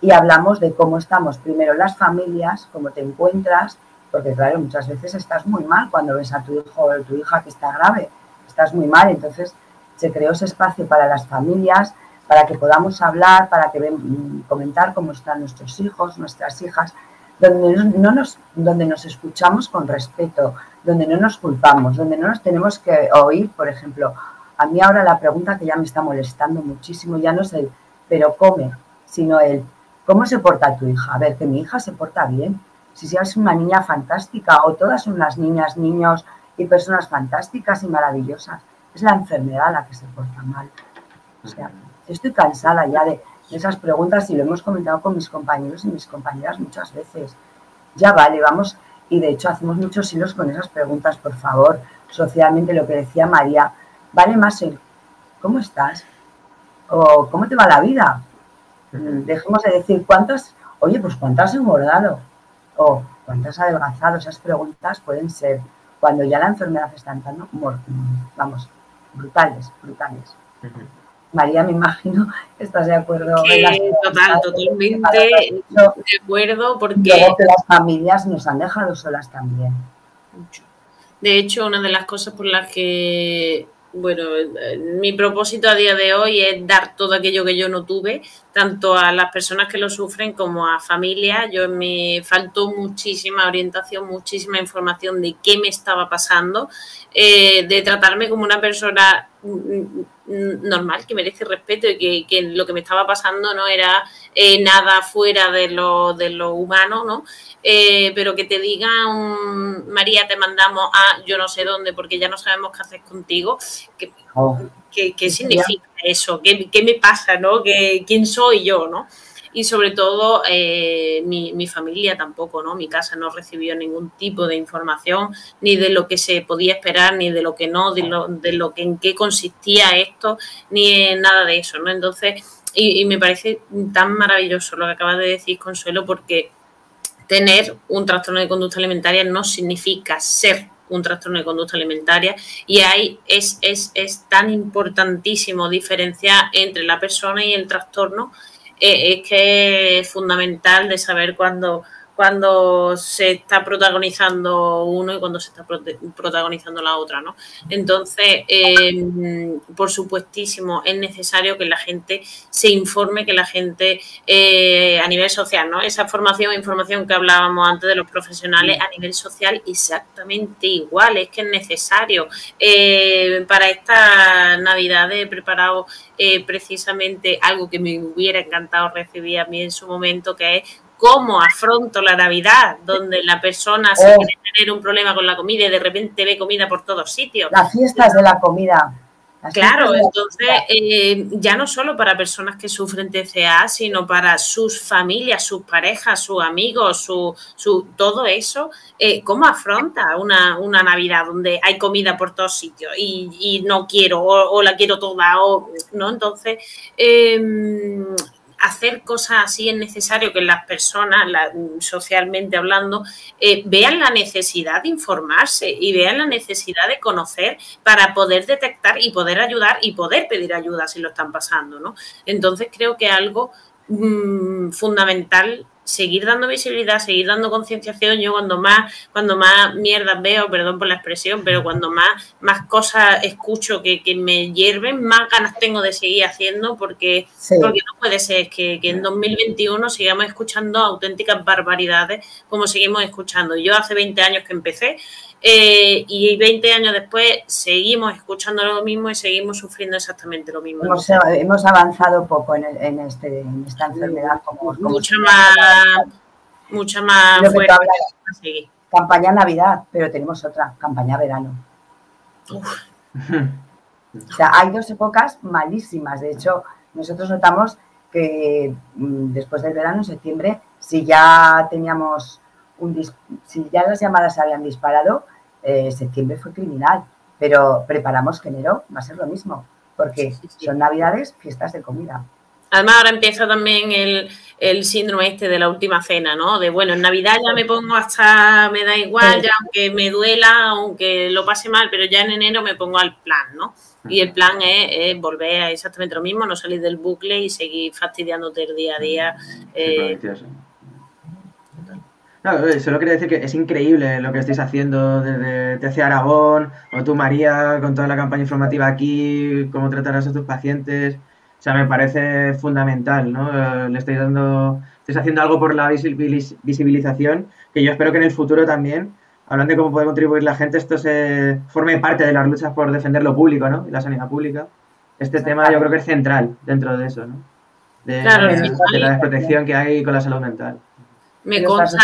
y hablamos de cómo estamos. Primero las familias, cómo te encuentras, porque claro, muchas veces estás muy mal cuando ves a tu hijo o tu hija que está grave, estás muy mal, entonces se creó ese espacio para las familias, para que podamos hablar, para que ven, comentar cómo están nuestros hijos, nuestras hijas, donde no nos, donde nos escuchamos con respeto, donde no nos culpamos, donde no nos tenemos que oír, por ejemplo, a mí ahora la pregunta que ya me está molestando muchísimo ya no es el, pero come, sino el, ¿Cómo se porta tu hija? A ver, que mi hija se porta bien. Si es una niña fantástica o todas son unas niñas, niños y personas fantásticas y maravillosas. Es la enfermedad la que se porta mal. O sea, estoy cansada ya de, esas preguntas y lo hemos comentado con mis compañeros y mis compañeras muchas veces. Ya vale, vamos, y de hecho hacemos muchos hilos con esas preguntas, por favor, socialmente lo que decía María, vale más el ¿cómo estás? o ¿cómo te va la vida? Mm, dejemos de decir cuántas, oye, pues cuántas has engordado o cuántas adelgazado. Esas preguntas pueden ser cuando ya la enfermedad está entrando, vamos, brutales, brutales. María, me imagino, estás de acuerdo. total, totalmente de acuerdo, porque... las familias nos han dejado solas también. De hecho, una de las cosas por las que bueno, mi propósito a día de hoy es dar todo aquello que yo no tuve, tanto a las personas que lo sufren como a familias. Yo me faltó muchísima orientación, muchísima información de qué me estaba pasando, eh, de tratarme como una persona normal, que merece respeto y que, lo que me estaba pasando no era eh, nada fuera de lo, de lo humano, ¿no? Eh, pero que te digan, María, te mandamos a yo no sé dónde porque ya no sabemos qué hacer contigo, ¿qué, oh. ¿qué, significa eso? ¿Qué, ¿Qué, me pasa, no? ¿Qué, ¿Quién soy yo, no? Y sobre todo eh, mi, familia tampoco, ¿no? Mi casa no recibió ningún tipo de información ni de lo que se podía esperar, ni de lo que no, de lo, de lo que en qué consistía esto, ni nada de eso, ¿no? Entonces, y, me parece tan maravilloso lo que acabas de decir, Consuelo, porque tener un trastorno de conducta alimentaria no significa ser un trastorno de conducta alimentaria y ahí es, es, es tan importantísimo diferenciar entre la persona y el trastorno eh, es que es fundamental de saber cuándo cuando se está protagonizando uno y cuando se está protagonizando la otra, ¿no? Entonces, em, por supuestísimo, es necesario que la gente se informe, que la gente eh, a nivel social, ¿no? Esa formación e información que hablábamos antes de los profesionales a nivel social exactamente igual, es que es necesario. Eh, para esta Navidad he preparado eh, precisamente algo que me hubiera encantado recibir a mí en su momento, que es cómo afronto la Navidad, donde la persona se oh. tener un problema con la comida y de repente ve comida por todos sitios. Las fiestas de la comida. claro, entonces eh, ya no solo para personas que sufren TCA, sino para sus familias, sus parejas, sus amigos, su, su todo eso, eh, ¿cómo afronta una, una, Navidad donde hay comida por todos sitios y, no quiero o, la quiero toda o no? Entonces, eh, hacer cosas así es necesario que las personas, socialmente hablando, eh, vean la necesidad de informarse y vean la necesidad de conocer para poder detectar y poder ayudar y poder pedir ayuda si lo están pasando, ¿no? Entonces creo que algo mm, fundamental seguir dando visibilidad, seguir dando concienciación. Yo cuando más, cuando más mierdas veo, perdón por la expresión, pero cuando más, más cosas escucho que, me hierven, más ganas tengo de seguir haciendo porque, porque no puede ser que, que, en 2021 sigamos escuchando auténticas barbaridades como seguimos escuchando. Yo hace 20 años que empecé eh, y 20 años después seguimos escuchando lo mismo y seguimos sufriendo exactamente lo mismo. Hemos, avanzado poco en, en, este, en esta enfermedad. Como, mucha más, mucha más Campaña Navidad, pero tenemos otra, campaña verano. O sea, hay dos épocas malísimas. De hecho, nosotros notamos que mm, después del verano, en septiembre, si ya teníamos si ya las llamadas se habían disparado, eh, septiembre fue criminal, pero preparamos que enero va a ser lo mismo, porque son navidades, fiestas de comida. Además, ahora empieza también el, síndrome este de la última cena, ¿no? De bueno, en Navidad ya me pongo hasta, me da igual, ya aunque me duela, aunque lo pase mal, pero ya en enero me pongo al plan, ¿no? Y el plan es, volver a exactamente lo mismo, no salir del bucle y seguir fastidiándote el día a día. Eh, no, eh, solo quería decir que es increíble lo que estáis haciendo desde TC Aragón, o tú María, con toda la campaña informativa aquí, cómo tratarás a tus pacientes. O sea, me parece fundamental, ¿no? Eh, le estáis dando, estáis haciendo algo por la visibilización, que yo espero que en el futuro también, hablando de cómo puede contribuir la gente, esto se forme parte de las luchas por defender lo público, ¿no? Y la sanidad pública. Este tema yo creo que es central dentro de eso, ¿no? De, de la desprotección que hay con la salud mental. Me consta...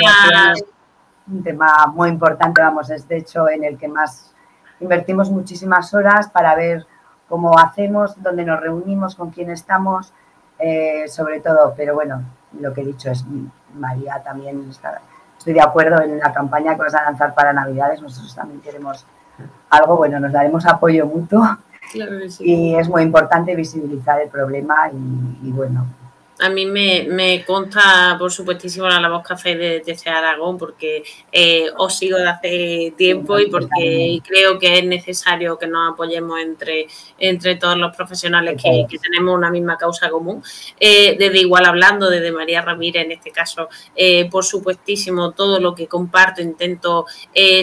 Un tema muy importante, vamos, es de hecho en el que más invertimos muchísimas horas para ver cómo hacemos, dónde nos reunimos, con quién estamos, eh, sobre todo, pero bueno, lo que he dicho es, María también está, estoy de acuerdo en la campaña que vas a lanzar para Navidades, nosotros también queremos algo, bueno, nos daremos apoyo mutuo. Y es muy importante visibilizar el problema y bueno, A mí me, me consta, por supuestísimo, la voz que hacéis de TC Aragón, porque eh, os sigo de hace tiempo y porque creo que es necesario que nos apoyemos entre, entre todos los profesionales que, tenemos una misma causa común. Eh, desde Igual Hablando, desde María Ramírez, en este caso, eh, por supuestísimo, todo lo que comparto intento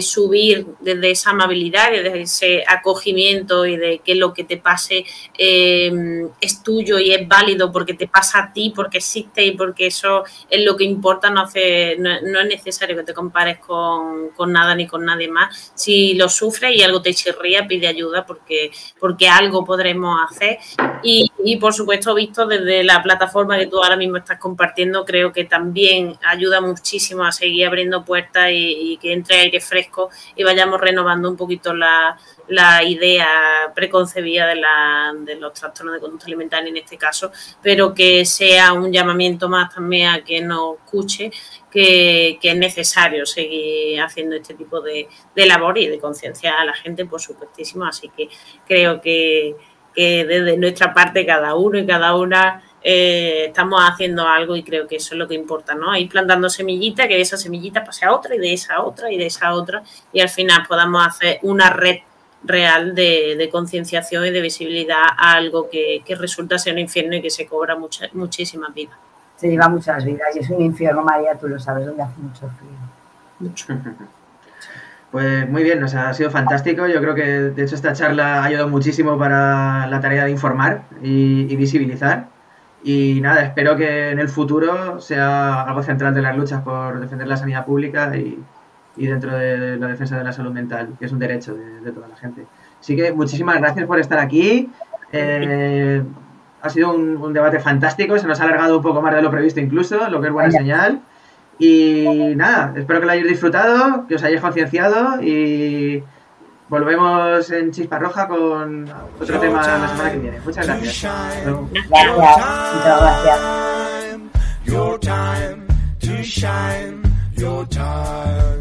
subir desde esa amabilidad, desde ese acogimiento y de que lo que te pase es tuyo y es válido porque te pasa a ti porque existe y porque eso es lo que importa, no, hace, no, es necesario que te compares con, nada ni con nadie más. Si lo sufres y algo te chirría, pide ayuda porque, porque algo podremos hacer. Y, por supuesto, visto desde la plataforma que tú ahora mismo estás compartiendo, creo que también ayuda muchísimo a seguir abriendo puertas y, y que entre aire fresco y vayamos renovando un poquito la, la idea preconcebida de, la, de los trastornos de conducta alimentaria en este caso, pero que sea un llamamiento más también a que nos escuche que, es necesario seguir haciendo este tipo de, labor y de conciencia a la gente, por supuestísimo. Así que creo que, desde nuestra parte cada uno y cada una eh, estamos haciendo algo y creo que eso es lo que importa, ¿no? Ir plantando semillitas, que de esa semillita pase a otra y de esa otra y de esa otra y al final podamos hacer una red real de, concienciación y de visibilidad a algo que, resulta ser un infierno y que se cobra mucha, muchísimas vidas. Se lleva muchas vidas y es un infierno, María, tú lo sabes, donde hace mucho frío. Mucho. Pues muy bien, nos ha sido fantástico. Yo creo que de hecho esta charla ha ayudado muchísimo para la tarea de informar y, y visibilizar. Y nada, espero que en el futuro sea algo central de las luchas por defender la sanidad pública y, y dentro de la defensa de la salud mental, que es un derecho de, toda la gente. Así que muchísimas gracias por estar aquí. Eh, ha sido un, debate fantástico, se nos ha alargado un poco más de lo previsto incluso, lo que es buena señal. Y nada, espero que lo hayáis disfrutado, que os hayáis concienciado y volvemos en Chispa Roja con otro tema la semana que viene. Muchas gracias. Gracias. Muchas gracias.